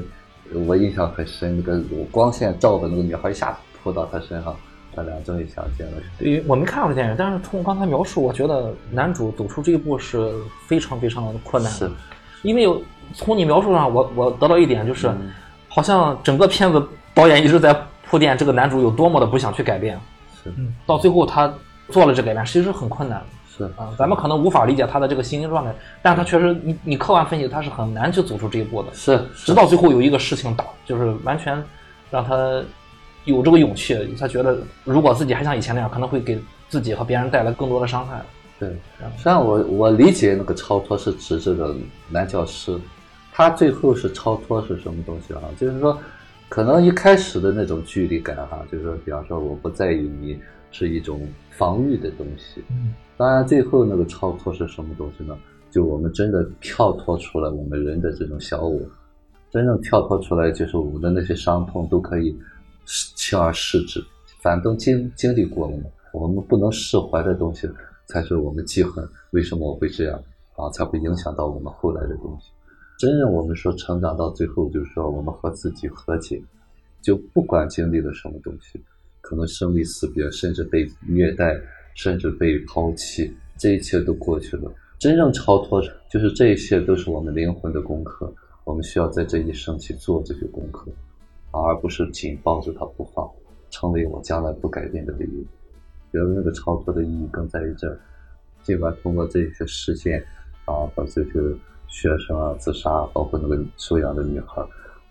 我印象很深，那个光线照的那个女孩一下扑到他身上。他俩终于相见了。对于我没看过这电影，但是从刚才描述，我觉得男主走出这一步是非常非常困难。是，因为从你描述上，我我得到一点就是，好像整个片子导演一直在铺垫这个男主有多么的不想去改变。是，到最后他做了这改变，其实很困难。是啊，咱们可能无法理解他的这个心情状态，但是他确实，你你客观分析，他是很难去走出这一步的。是直到最后有一个事情打，就是完全让他有这个勇气，他觉得如果自己还像以前那样，可能会给自己和别人带来更多的伤害。对，实际上我我理解那个超脱是指这个男教师，他最后是超脱是什么东西啊？就是说，可能一开始的那种距离感哈，就是说，比方说我不在意你是一种防御的东西。嗯，当然最后那个超脱是什么东西呢？就我们真的跳脱出来我们人的这种小我，真正跳脱出来，就是我们的那些伤痛都可以轻而释之，反正经经历过了嘛，我们不能释怀的东西。才是我们记恨，为什么我会这样啊？才会影响到我们后来的东西。真正我们说成长到最后，就是说我们和自己和解，就不管经历了什么东西，可能生离死别，甚至被虐待，甚至被抛弃，这一切都过去了。真正超脱，就是这一切都是我们灵魂的功课，我们需要在这一生去做这些功课，而不是紧抱着它不放，成为我将来不改变的理由。觉得那个超脱的意义更在于这，尽管通过这些事件啊，把这些学生啊自杀，包括那个收养的女孩，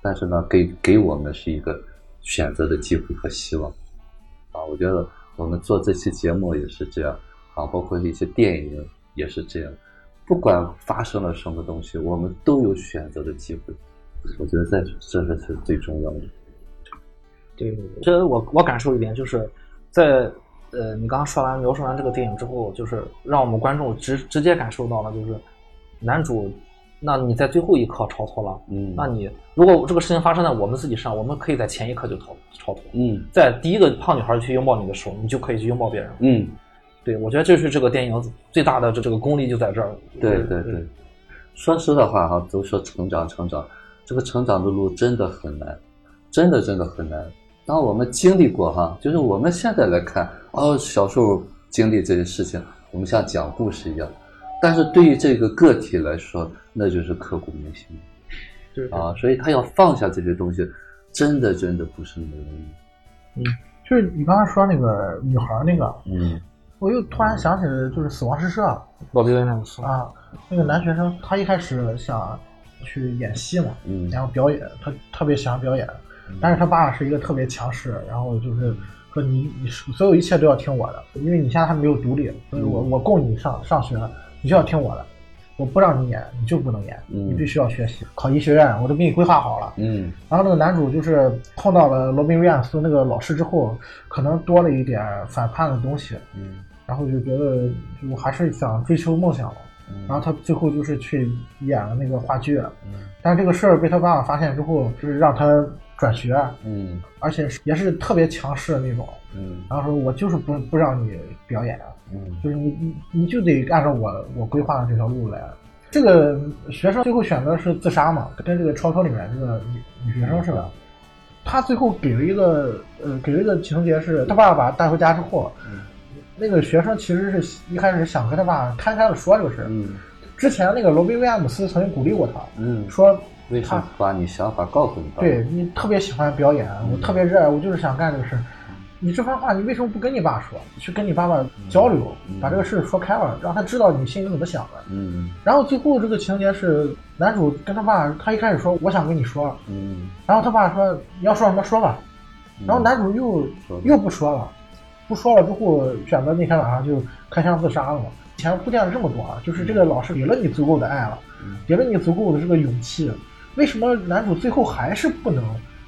但是呢，给给我们是一个选择的机会和希望啊。我觉得我们做这期节目也是这样啊，包括一些电影也是这样，不管发生了什么东西，我们都有选择的机会。我觉得在这个是最重要的。对，这我我感受一点就是在。呃，你刚刚说完描述完这个电影之后，就是让我们观众直直接感受到了，就是男主，那你在最后一刻超脱了，嗯，那你如果这个事情发生在我们自己身上，我们可以在前一刻就超超脱，嗯，在第一个胖女孩去拥抱你的时候，你就可以去拥抱别人，嗯，对，我觉得这是这个电影最大的这这个功力就在这儿，对对对，说实的话哈，都说成长成长，这个成长的路真的很难，真的真的很难。当我们经历过哈，就是我们现在来看，哦，小时候经历这些事情，我们像讲故事一样。但是对于这个个体来说，那就是刻骨铭心。对啊，所以他要放下这些东西，真的真的不是那么容易。嗯，就是你刚刚说那个女孩那个，嗯，我又突然想起了，就是《死亡诗社》，老毕那个啊，那个男学生他一开始想去演戏嘛，嗯，然后表演，他特别喜欢表演。但是他爸是一个特别强势，然后就是说你你所有一切都要听我的，因为你现在还没有独立，所以我我供你上上学，你就要听我的，我不让你演你就不能演，你必须要学习，考医学院我都给你规划好了。嗯，然后那个男主就是碰到了罗宾威廉斯那个老师之后，可能多了一点反叛的东西，嗯，然后就觉得就还是想追求梦想了。然后他最后就是去演了那个话剧，嗯，但是这个事儿被他爸爸发现之后，就是让他。转学，嗯，而且也是特别强势的那种，嗯，然后说我就是不不让你表演，嗯，就是你你你就得按照我我规划的这条路来。这个学生最后选择是自杀嘛，跟这个超脱里面这个女女学生似的。他最后给了一个呃给了一个情节是，他爸爸把他带回家之后，嗯，那个学生其实是一开始想跟他爸摊开了说这个事，嗯，之前那个罗宾威廉姆斯曾经鼓励过他，嗯，说。为什么把你想法告诉你？对你特别喜欢表演，我特别热爱，我就是想干这个事。你这番话，你为什么不跟你爸说？去跟你爸爸交流，把这个事说开了，让他知道你心里怎么想的。嗯。然后最后这个情节是，男主跟他爸，他一开始说我想跟你说，嗯。然后他爸说你要说什么说吧，然后男主又又不说了，不说了之后选择那天晚上就开枪自杀了嘛。前铺垫了这么多啊，就是这个老师给了你足够的爱了，给了你足够的这个勇气。为什么男主最后还是不能？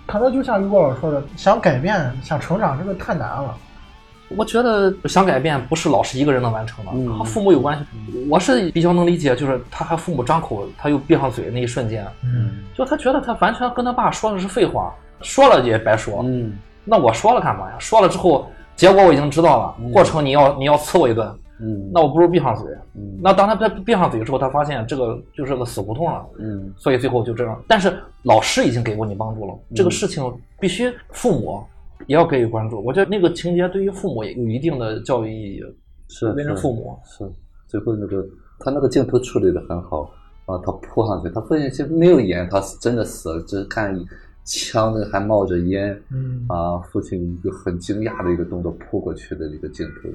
可能就像于果老师说的，想改变、想成长，这个太难了。我觉得想改变不是老师一个人能完成的，和父母有关系。我是比较能理解，就是他和父母张口，他又闭上嘴那一瞬间，嗯，就他觉得他完全跟他爸说的是废话，说了也白说。嗯，那我说了干嘛呀？说了之后，结果我已经知道了，过程你要你要呲我一顿。嗯，那我不如闭上嘴。嗯，那当他闭闭上嘴之后，他发现这个就是个死胡同了。嗯，所以最后就这样。但是老师已经给过你帮助了，这个事情必须父母也要给予关注。我觉得那个情节对于父母也有一定的教育意义。是，为人父母是。最后那个他那个镜头处理的很好啊，他扑上去，他父亲其实没有演他是真的死了，只是看枪那个还冒着烟。嗯，啊，父亲一个很惊讶的一个动作扑过去的一个镜头。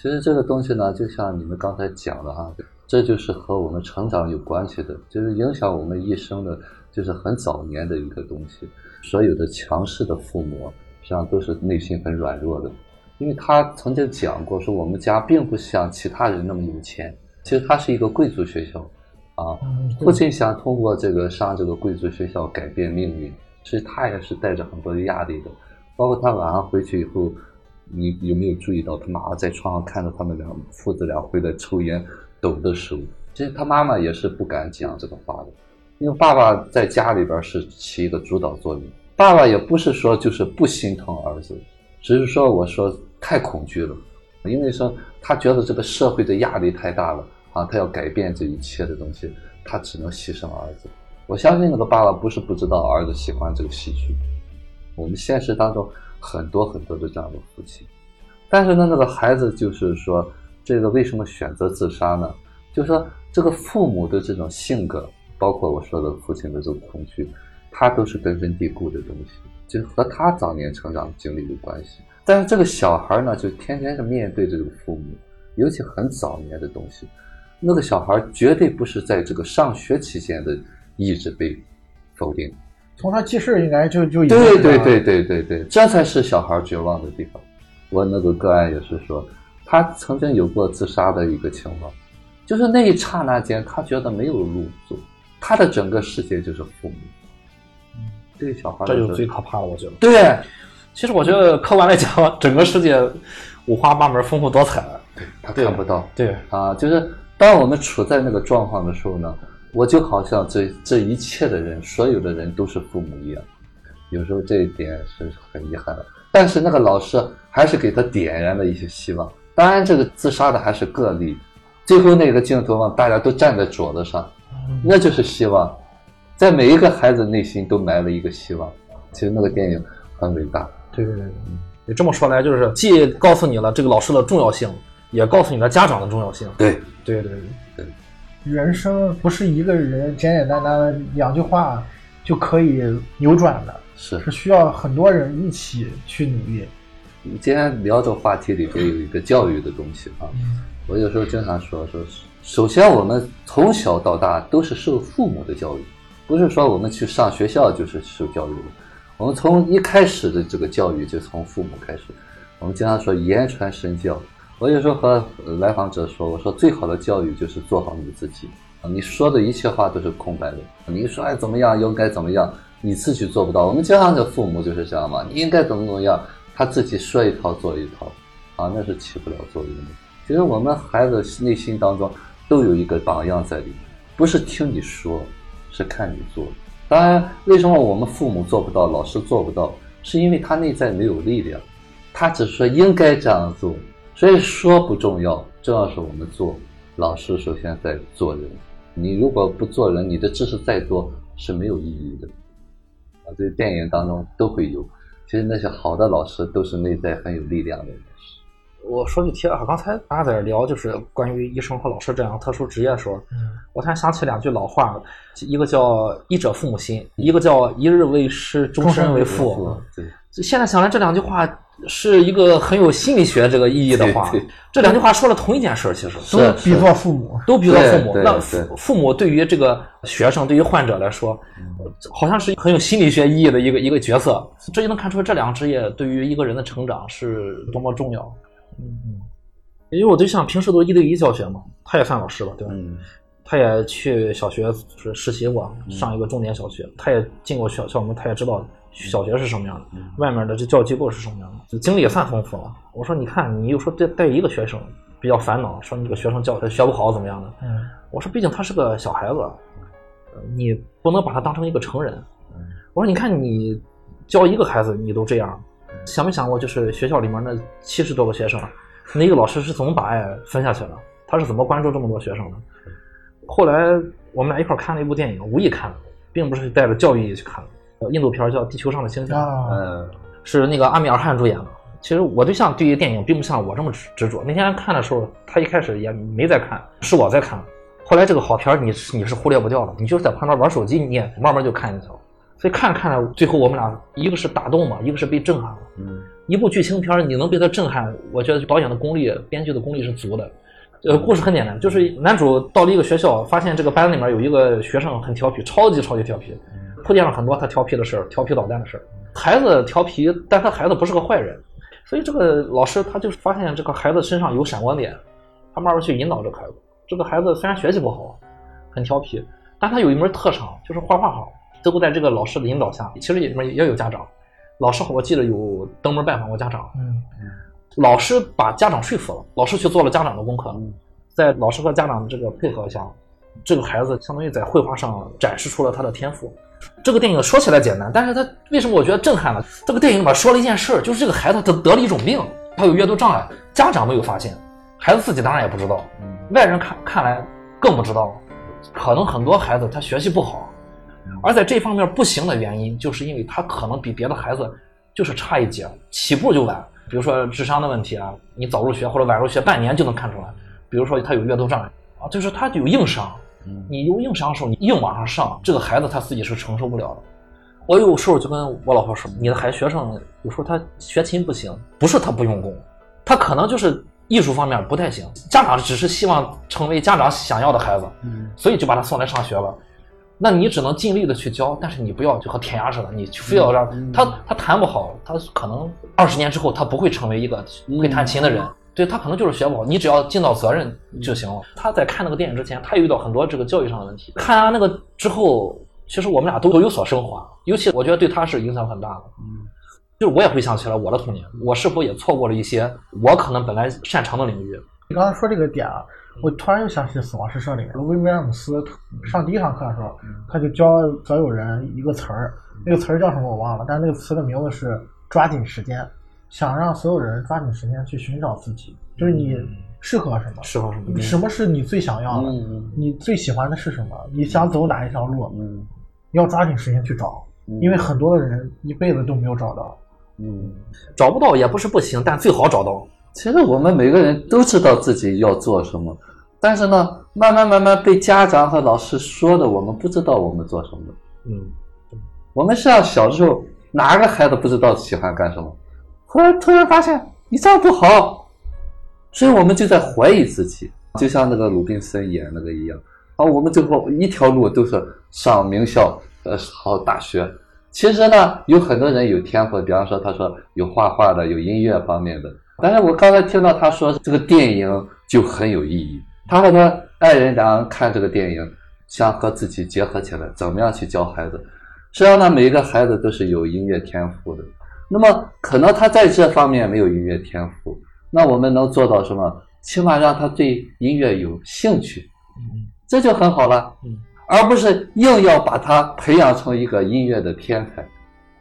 其实这个东西呢，就像你们刚才讲的啊，这就是和我们成长有关系的，就是影响我们一生的，就是很早年的一个东西。所有的强势的父母，实际上都是内心很软弱的，因为他曾经讲过，说我们家并不像其他人那么有钱，其实他是一个贵族学校，啊，父亲想通过这个上这个贵族学校改变命运，其实他也是带着很多的压力的，包括他晚上回去以后。你有没有注意到他妈妈在床上看着他们俩父子俩回来抽烟抖的手？其实他妈妈也是不敢讲这个话的，因为爸爸在家里边是起一个主导作用。爸爸也不是说就是不心疼儿子，只是说我说太恐惧了，因为说他觉得这个社会的压力太大了啊，他要改变这一切的东西，他只能牺牲儿子。我相信那个爸爸不是不知道儿子喜欢这个戏剧，我们现实当中。很多很多的这样的父亲，但是呢，那个孩子就是说，这个为什么选择自杀呢？就是说，这个父母的这种性格，包括我说的父亲的这种恐惧，他都是根深蒂固的东西，就和他早年成长经历有关系。但是这个小孩呢，就天天是面对这个父母，尤其很早年的东西，那个小孩绝对不是在这个上学期间的意志被否定。从他记事应该就就对对对对对对，这才是小孩绝望的地方。我那个个案也是说，他曾经有过自杀的一个情况，就是那一刹那间，他觉得没有路走，他的整个世界就是父母。对小孩这就是最可怕的，我觉得。对，其实我觉得客观来讲，整个世界五花八门、丰富多彩。对他看不到。对啊，就是当我们处在那个状况的时候呢。我就好像这这一切的人，所有的人都是父母一样，有时候这一点是很遗憾的。但是那个老师还是给他点燃了一些希望。当然，这个自杀的还是个例。最后那个镜头嘛，大家都站在桌子上，那就是希望，在每一个孩子内心都埋了一个希望。其实那个电影很伟大。对对对，你这么说来，就是既告诉你了这个老师的重要性，也告诉你了家长的重要性。对对对对。人生不是一个人简简单单的两句话就可以扭转的，是是需要很多人一起去努力。你今天聊这个话题里边有一个教育的东西啊，我有时候经常说说，首先我们从小到大都是受父母的教育，不是说我们去上学校就是受教育的，我们从一开始的这个教育就从父母开始，我们经常说言传身教。我有时候和来访者说：“我说最好的教育就是做好你自己啊！你说的一切话都是空白的。你说哎怎么样，应该怎么样，你自己做不到。我们经常的父母就是这样嘛，你应该怎么怎么样，他自己说一套做一套，啊，那是起不了作用的。其实我们孩子内心当中都有一个榜样在里面，不是听你说，是看你做。当然，为什么我们父母做不到，老师做不到，是因为他内在没有力量，他只说应该这样做。”所以说不重要，重要是我们做。老师首先在做人，你如果不做人，你的知识再多是没有意义的。啊，这电影当中都会有。其实那些好的老师都是内在很有力量的人。我说句题外话，刚才大家在聊就是关于医生和老师这样特殊职业的时候，我突然想起两句老话，一个叫“医者父母心”，一个叫“一日为师，终身为父”。对。现在想来，这两句话是一个很有心理学这个意义的话。这两句话说了同一件事，其实都比作父母，都比作父母。那父父母对于这个学生，对于患者来说，好像是很有心理学意义的一个一个角色。这就能看出这两个职业对于一个人的成长是多么重要。嗯嗯。因为我对象平时都一对一教学嘛，他也算老师了，对吧？他也去小学是实习过，上一个重点小学，他也进过校校门，他也知道。小学是什么样的？外面的这教育机构是什么样的？就经历也算丰富了。我说，你看，你又说带带一个学生比较烦恼，说你这个学生教学不好怎么样的？我说，毕竟他是个小孩子，你不能把他当成一个成人。我说，你看你教一个孩子，你都这样，想没想过就是学校里面那七十多个学生，那一个老师是怎么把爱分下去的？他是怎么关注这么多学生的？后来我们俩一块看了一部电影，无意看的，并不是带着教育意义去看的。印度片叫《地球上的星星》，嗯，是那个阿米尔汗主演的。其实我对象对于电影并不像我这么执执着。那天看的时候，他一开始也没在看，是我在看。后来这个好片你你是忽略不掉的，你就在旁边玩手机，你也慢慢就看进去了。所以看着看着，最后我们俩一个是打动嘛，一个是被震撼了。嗯，一部剧情片儿你能被它震撼，我觉得导演的功力、编剧的功力是足的。呃，故事很简单，就是男主到了一个学校，发现这个班里面有一个学生很调皮，超级超级调皮，铺垫了很多他调皮的事儿，调皮捣蛋的事儿。孩子调皮，但他孩子不是个坏人，所以这个老师他就发现这个孩子身上有闪光点，他慢慢去引导这个孩子。这个孩子虽然学习不好，很调皮，但他有一门特长，就是画画好。最后在这个老师的引导下，其实里面也有家长，老师我记得有登门拜访过家长。嗯老师把家长说服了，老师去做了家长的功课，在老师和家长的这个配合下，这个孩子相当于在绘画上展示出了他的天赋。这个电影说起来简单，但是他为什么我觉得震撼呢？这个电影里面说了一件事儿，就是这个孩子他得了一种病，他有阅读障碍，家长没有发现，孩子自己当然也不知道，外人看看来更不知道。可能很多孩子他学习不好，而在这方面不行的原因，就是因为他可能比别的孩子就是差一截，起步就晚。比如说智商的问题啊，你早入学或者晚入学半年就能看出来。比如说他有阅读障碍啊，就是他有硬伤，你用硬伤的时候，你硬往上上，这个孩子他自己是承受不了的。我有时候就跟我老婆说，你的孩学生有时候他学琴不行，不是他不用功，他可能就是艺术方面不太行。家长只是希望成为家长想要的孩子，所以就把他送来上学了。那你只能尽力的去教，但是你不要就和填鸭似的，你非要让他他弹不好，他可能二十年之后他不会成为一个会弹琴的人，对他可能就是学不好，你只要尽到责任就行了。他在看那个电影之前，他也遇到很多这个教育上的问题。看完那个之后，其实我们俩都都有所升华，尤其我觉得对他是影响很大的。嗯，就是我也回想起来我的童年，我是否也错过了一些我可能本来擅长的领域。你刚才说这个点啊，我突然又想起《死亡诗社》里面，威廉姆斯上第一堂课的时候，他就教所有人一个词儿，那个词儿叫什么我忘了，但是那个词的名字是“抓紧时间”，想让所有人抓紧时间去寻找自己，就是你适合什么，适合什么，什么是你最想要的，你最喜欢的是什么，你想走哪一条路，要抓紧时间去找，因为很多的人一辈子都没有找到，嗯，找不到也不是不行，但最好找到。其实我们每个人都知道自己要做什么，但是呢，慢慢慢慢被家长和老师说的，我们不知道我们做什么。嗯，我们像小时候，哪个孩子不知道喜欢干什么？后来突然发现你这样不好，所以我们就在怀疑自己，就像那个鲁滨森演那个一样。啊，我们最后一条路都是上名校，呃，好大学。其实呢，有很多人有天赋，比方说他说有画画的，有音乐方面的。但是我刚才听到他说这个电影就很有意义，他和他爱人两人看这个电影，想和自己结合起来，怎么样去教孩子？实际上呢，每一个孩子都是有音乐天赋的。那么可能他在这方面没有音乐天赋，那我们能做到什么？起码让他对音乐有兴趣，这就很好了，而不是硬要把他培养成一个音乐的天才。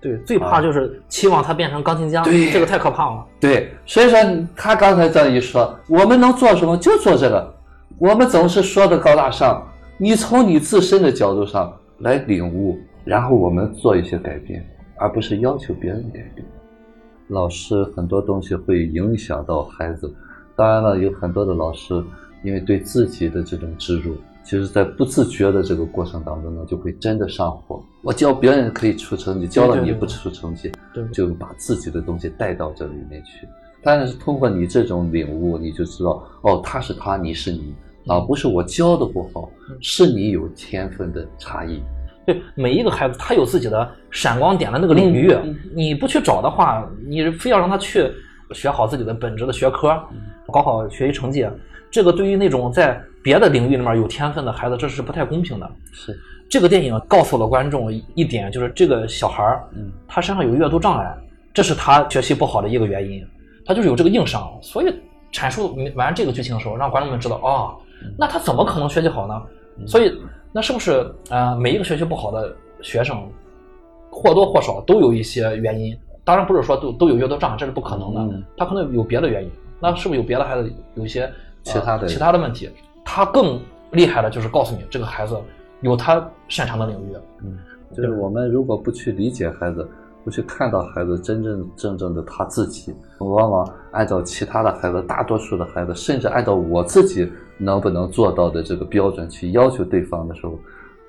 对，最怕就是期望他变成钢琴家，对，这个太可怕了。对，所以说他刚才这样一说，我们能做什么就做这个。我们总是说的高大上，你从你自身的角度上来领悟，然后我们做一些改变，而不是要求别人改变。老师很多东西会影响到孩子，当然了，有很多的老师因为对自己的这种执着。其实，在不自觉的这个过程当中呢，就会真的上火。我教别人可以出成绩，教了你不出成绩，就把自己的东西带到这里面去。但是通过你这种领悟，你就知道，哦，他是他，你是你，啊，不是我教的不好，是你有天分的差异。对，每一个孩子他有自己的闪光点的那个领域，你不去找的话，你非要让他去学好自己的本职的学科，搞好学习成绩，这个对于那种在。别的领域里面有天分的孩子，这是不太公平的。是这个电影告诉了观众一点，就是这个小孩儿，嗯，他身上有阅读障碍，这是他学习不好的一个原因，他就是有这个硬伤。所以阐述完这个剧情的时候，让观众们知道，哦，那他怎么可能学习好呢？所以那是不是呃，每一个学习不好的学生，或多或少都有一些原因？当然不是说都都有阅读障碍，这是不可能的，他可能有别的原因。那是不是有别的孩子有一些其他的其他的问题？他更厉害的就是告诉你，这个孩子有他擅长的领域。嗯，就是我们如果不去理解孩子，不去看到孩子真真正正的他自己，往往按照其他的孩子，大多数的孩子，甚至按照我自己能不能做到的这个标准去要求对方的时候，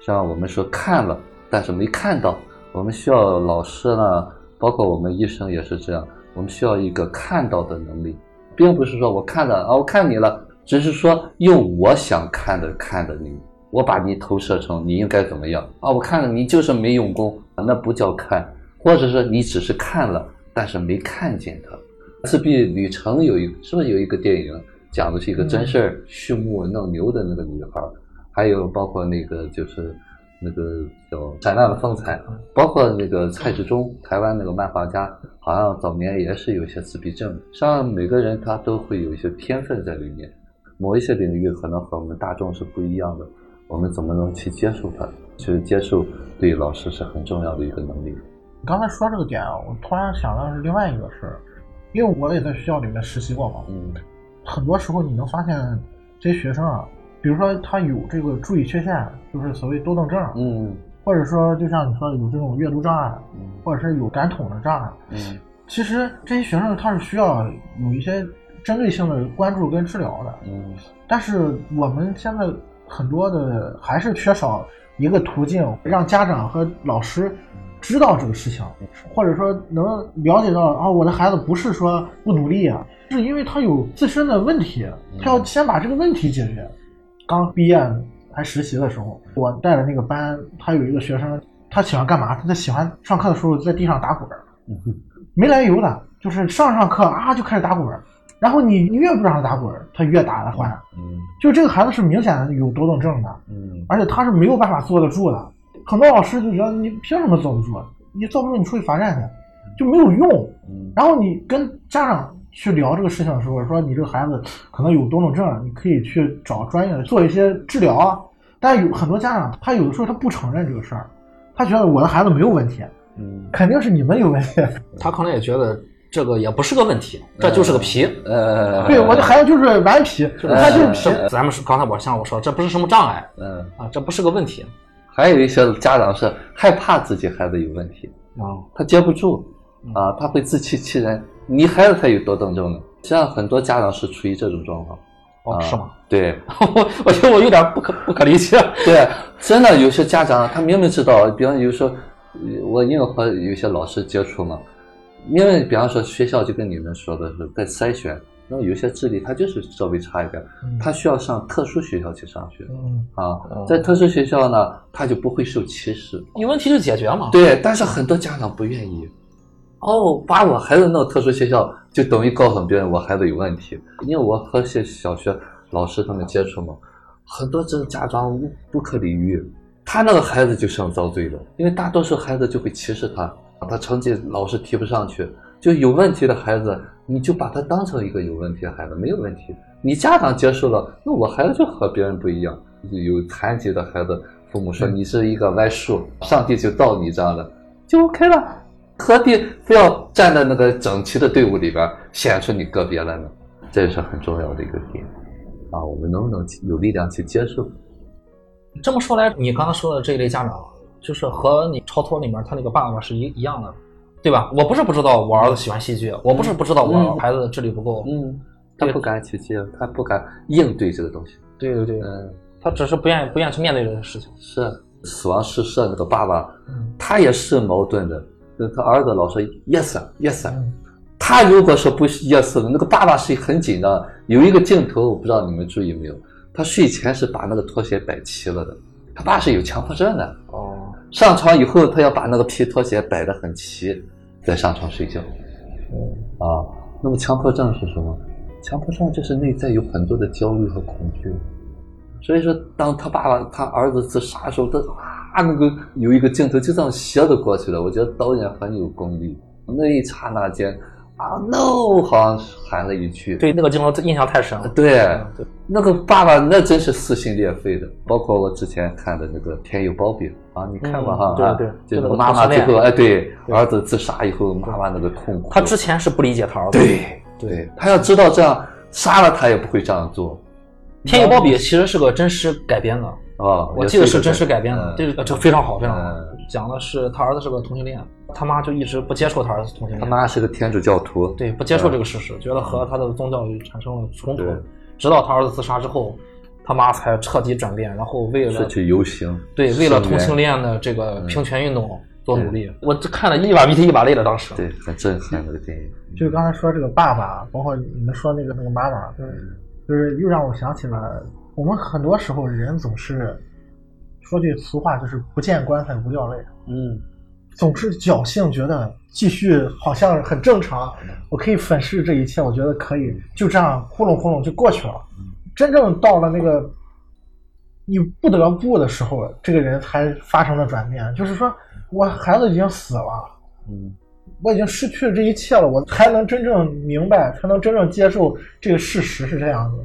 像我们说看了，但是没看到。我们需要老师呢，包括我们医生也是这样，我们需要一个看到的能力，并不是说我看了啊，我看你了，只是说用我想看的看的你，我把你投射成你应该怎么样啊？我看了你就是没用功，那不叫看，或者是你只是看了，但是没看见它。自闭旅程有一是不是有一个电影讲的是一个真事儿，畜牧弄牛的那个女孩儿，还有包括那个就是那个叫《闪亮的风采》，包括那个蔡志忠，台湾那个漫画家，好像早年也是有一些自闭症。实际上每个人他都会有一些天分在里面，某一些领域可能和我们大众是不一样的，我们怎么能去接受它？去接受对老师是很重要的一个能力。你刚才说这个点啊，我突然想到是另外一个事儿，因为我也在学校里面实习过嘛，嗯很多时候你能发现这些学生啊，比如说他有这个注意缺陷，就是所谓多动症，嗯或者说就像你说的有这种阅读障碍，嗯或者是有感统的障碍，嗯。其实这些学生他是需要有一些针对性的关注跟治疗的，嗯。但是我们现在很多的还是缺少一个途径，让家长和老师知道这个事情，或者说能了解到啊，我的孩子不是说不努力啊，是因为他有自身的问题，他要先把这个问题解决。刚毕业还实习的时候，我带的那个班，他有一个学生，他喜欢干嘛？他喜欢上课的时候在地上打滚儿，没来由的，就是上上课啊就开始打滚儿，然后你你越不让他打滚儿，他越打的欢。嗯就这个孩子是明显有多动症的，嗯而且他是没有办法坐得住的。很多老师就觉得你凭什么坐不住？啊你坐不住你出去罚站去，就没有用。嗯然后你跟家长去聊这个事情的时候，说你这个孩子可能有多动症，你可以去找专业的做一些治疗啊。但有很多家长，他有的时候他不承认这个事儿，他觉得我的孩子没有问题，嗯肯定是你们有问题。他可能也觉得这个也不是个问题，这就是个皮。呃，对，我的孩子就是顽皮，他就是皮。咱们是刚才我像我说，这不是什么障碍嗯，啊，这不是个问题还有一些家长是害怕自己孩子有问题，啊。他接不住啊，他会自欺欺人。你孩子才有多动症呢？实际上很多家长是处于这种状况。哦，啊是吗？对 我我觉得我有点不可不可理解。对，真的有些家长他明明知道，比方有时候呃我因为和有些老师接触嘛，因为比方说学校就跟你们说的是在筛选，然后有些智力他就是稍微差一点，他需要上特殊学校去上学嗯，啊，在特殊学校呢，他就不会受歧视。有问题就解决嘛。对，但是很多家长不愿意。哦，把我孩子弄特殊学校，就等于告诉别人我孩子有问题。因为我和些小学老师他们接触嘛，很多这个家长无不可理喻，他那个孩子就上遭罪了，因为大多数孩子就会歧视他，他成绩老是提不上去，就有问题的孩子，你就把他当成一个有问题的孩子，没有问题。你家长接受了，那我孩子就和别人不一样。有残疾的孩子，父母说你是一个歪树，上帝就到你这样的，就 OK 了。何必非要站在那个整齐的队伍里边显出你个别来呢？这是很重要的一个点啊！我们能不能有力量去接受？这么说来，你刚刚说的这一类家长，就是和你超脱里面他那个爸爸是一一样的，对吧？我不是不知道我儿子喜欢戏剧，我不是不知道我嗯孩子智力不够，嗯，他不敢去接，他不敢应对这个东西。对对对，嗯，他只是不愿意不愿意去面对这个事情。是死亡诗社那个爸爸，嗯他也是矛盾的。就他儿子老说 yes yes，嗯他如果说不 yes 的，那个爸爸是很紧张。有一个镜头，我不知道你们注意没有，他睡前是把那个拖鞋摆齐了的。他爸是有强迫症的，哦，上床以后他要把那个皮拖鞋摆得很齐，再上床睡觉。啊，那么强迫症是什么？强迫症就是内在有很多的焦虑和恐惧。所以说，当他爸爸他儿子自杀的时候，他啊那个有一个镜头就这样斜着过去了。我觉得导演很有功力。那一刹那间，啊 no，好像喊了一句，对那个镜头印象太深了。对对，那个爸爸那真是撕心裂肺的。包括我之前看的那个《天佑包庇》啊，你看过哈？啊嗯对对就那个就那个妈妈最后哎，对儿子自杀以后，妈妈那个痛苦。他之前是不理解他儿子。对对，他要知道这样杀了他也不会这样做天佑包比其实是个真实改编的，啊。我记得是真实改编的，嗯这个这非常好，非常好嗯。讲的是他儿子是个同性恋，他妈就一直不接受他儿子同性恋他恋，妈是个天主教徒，对，不接受这个事实，觉得和他的宗教产生了冲突。直到他儿子自杀之后，他妈才彻底转变，然后为了是去游行，对为了同性恋的这个平权运动，多努力。我这看了一把鼻涕一把泪的，当时。对，很震撼那个电影。就是刚才说这个爸爸，包括你们说那个那个妈妈，就是就是又让我想起了我们很多时候人总是说句俗话，就是不见棺材不掉泪，嗯，总是侥幸觉得继续好像很正常，我可以粉饰这一切，我觉得可以就这样糊弄糊弄就过去了。真正到了那个你不得不的时候，这个人才发生了转变。就是说我孩子已经死了，嗯我已经失去了这一切了，我才能真正明白，才能真正接受这个事实是这样子。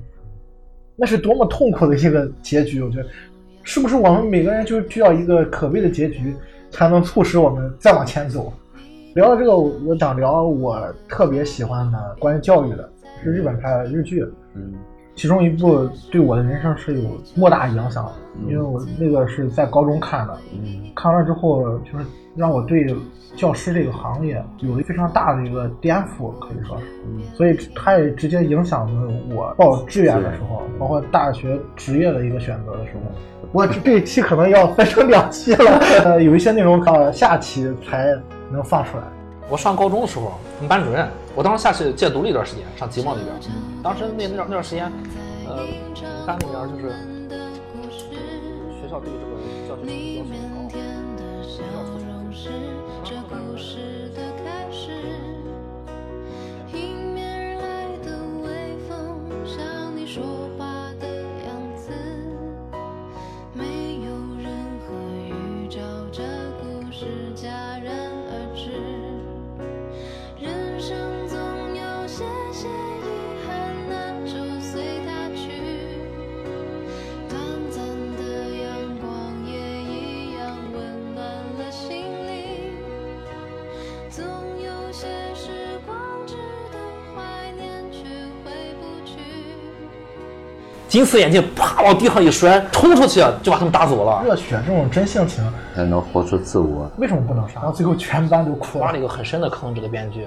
那是多么痛苦的一个结局，我觉得，是不是我们每个人就需要一个可悲的结局，才能促使我们再往前走？聊到这个，我想聊我特别喜欢的关于教育的，是日本拍的日剧，嗯其中一部对我的人生是有莫大影响的，因为我那个是在高中看的，嗯看完之后，就是让我对教师这个行业有了非常大的一个颠覆，可以说是。嗯所以它也直接影响了我报志愿的时候，包括大学职业的一个选择的时候。我这这一期可能要分成两期了，呃，有一些内容到下期才能放出来。我上高中的时候，我们班主任，我当时下去戒毒了一段时间，上集贸那边。当时那那段那段时间，呃，班里边就是学校对这个教学要求很高。金丝眼镜啪往地上一摔，冲出去就把他们打走了。热血这种真性情，才能活出自我。为什么不能杀？然后最后全班都哭了挖了。一个很深的坑，这个编剧。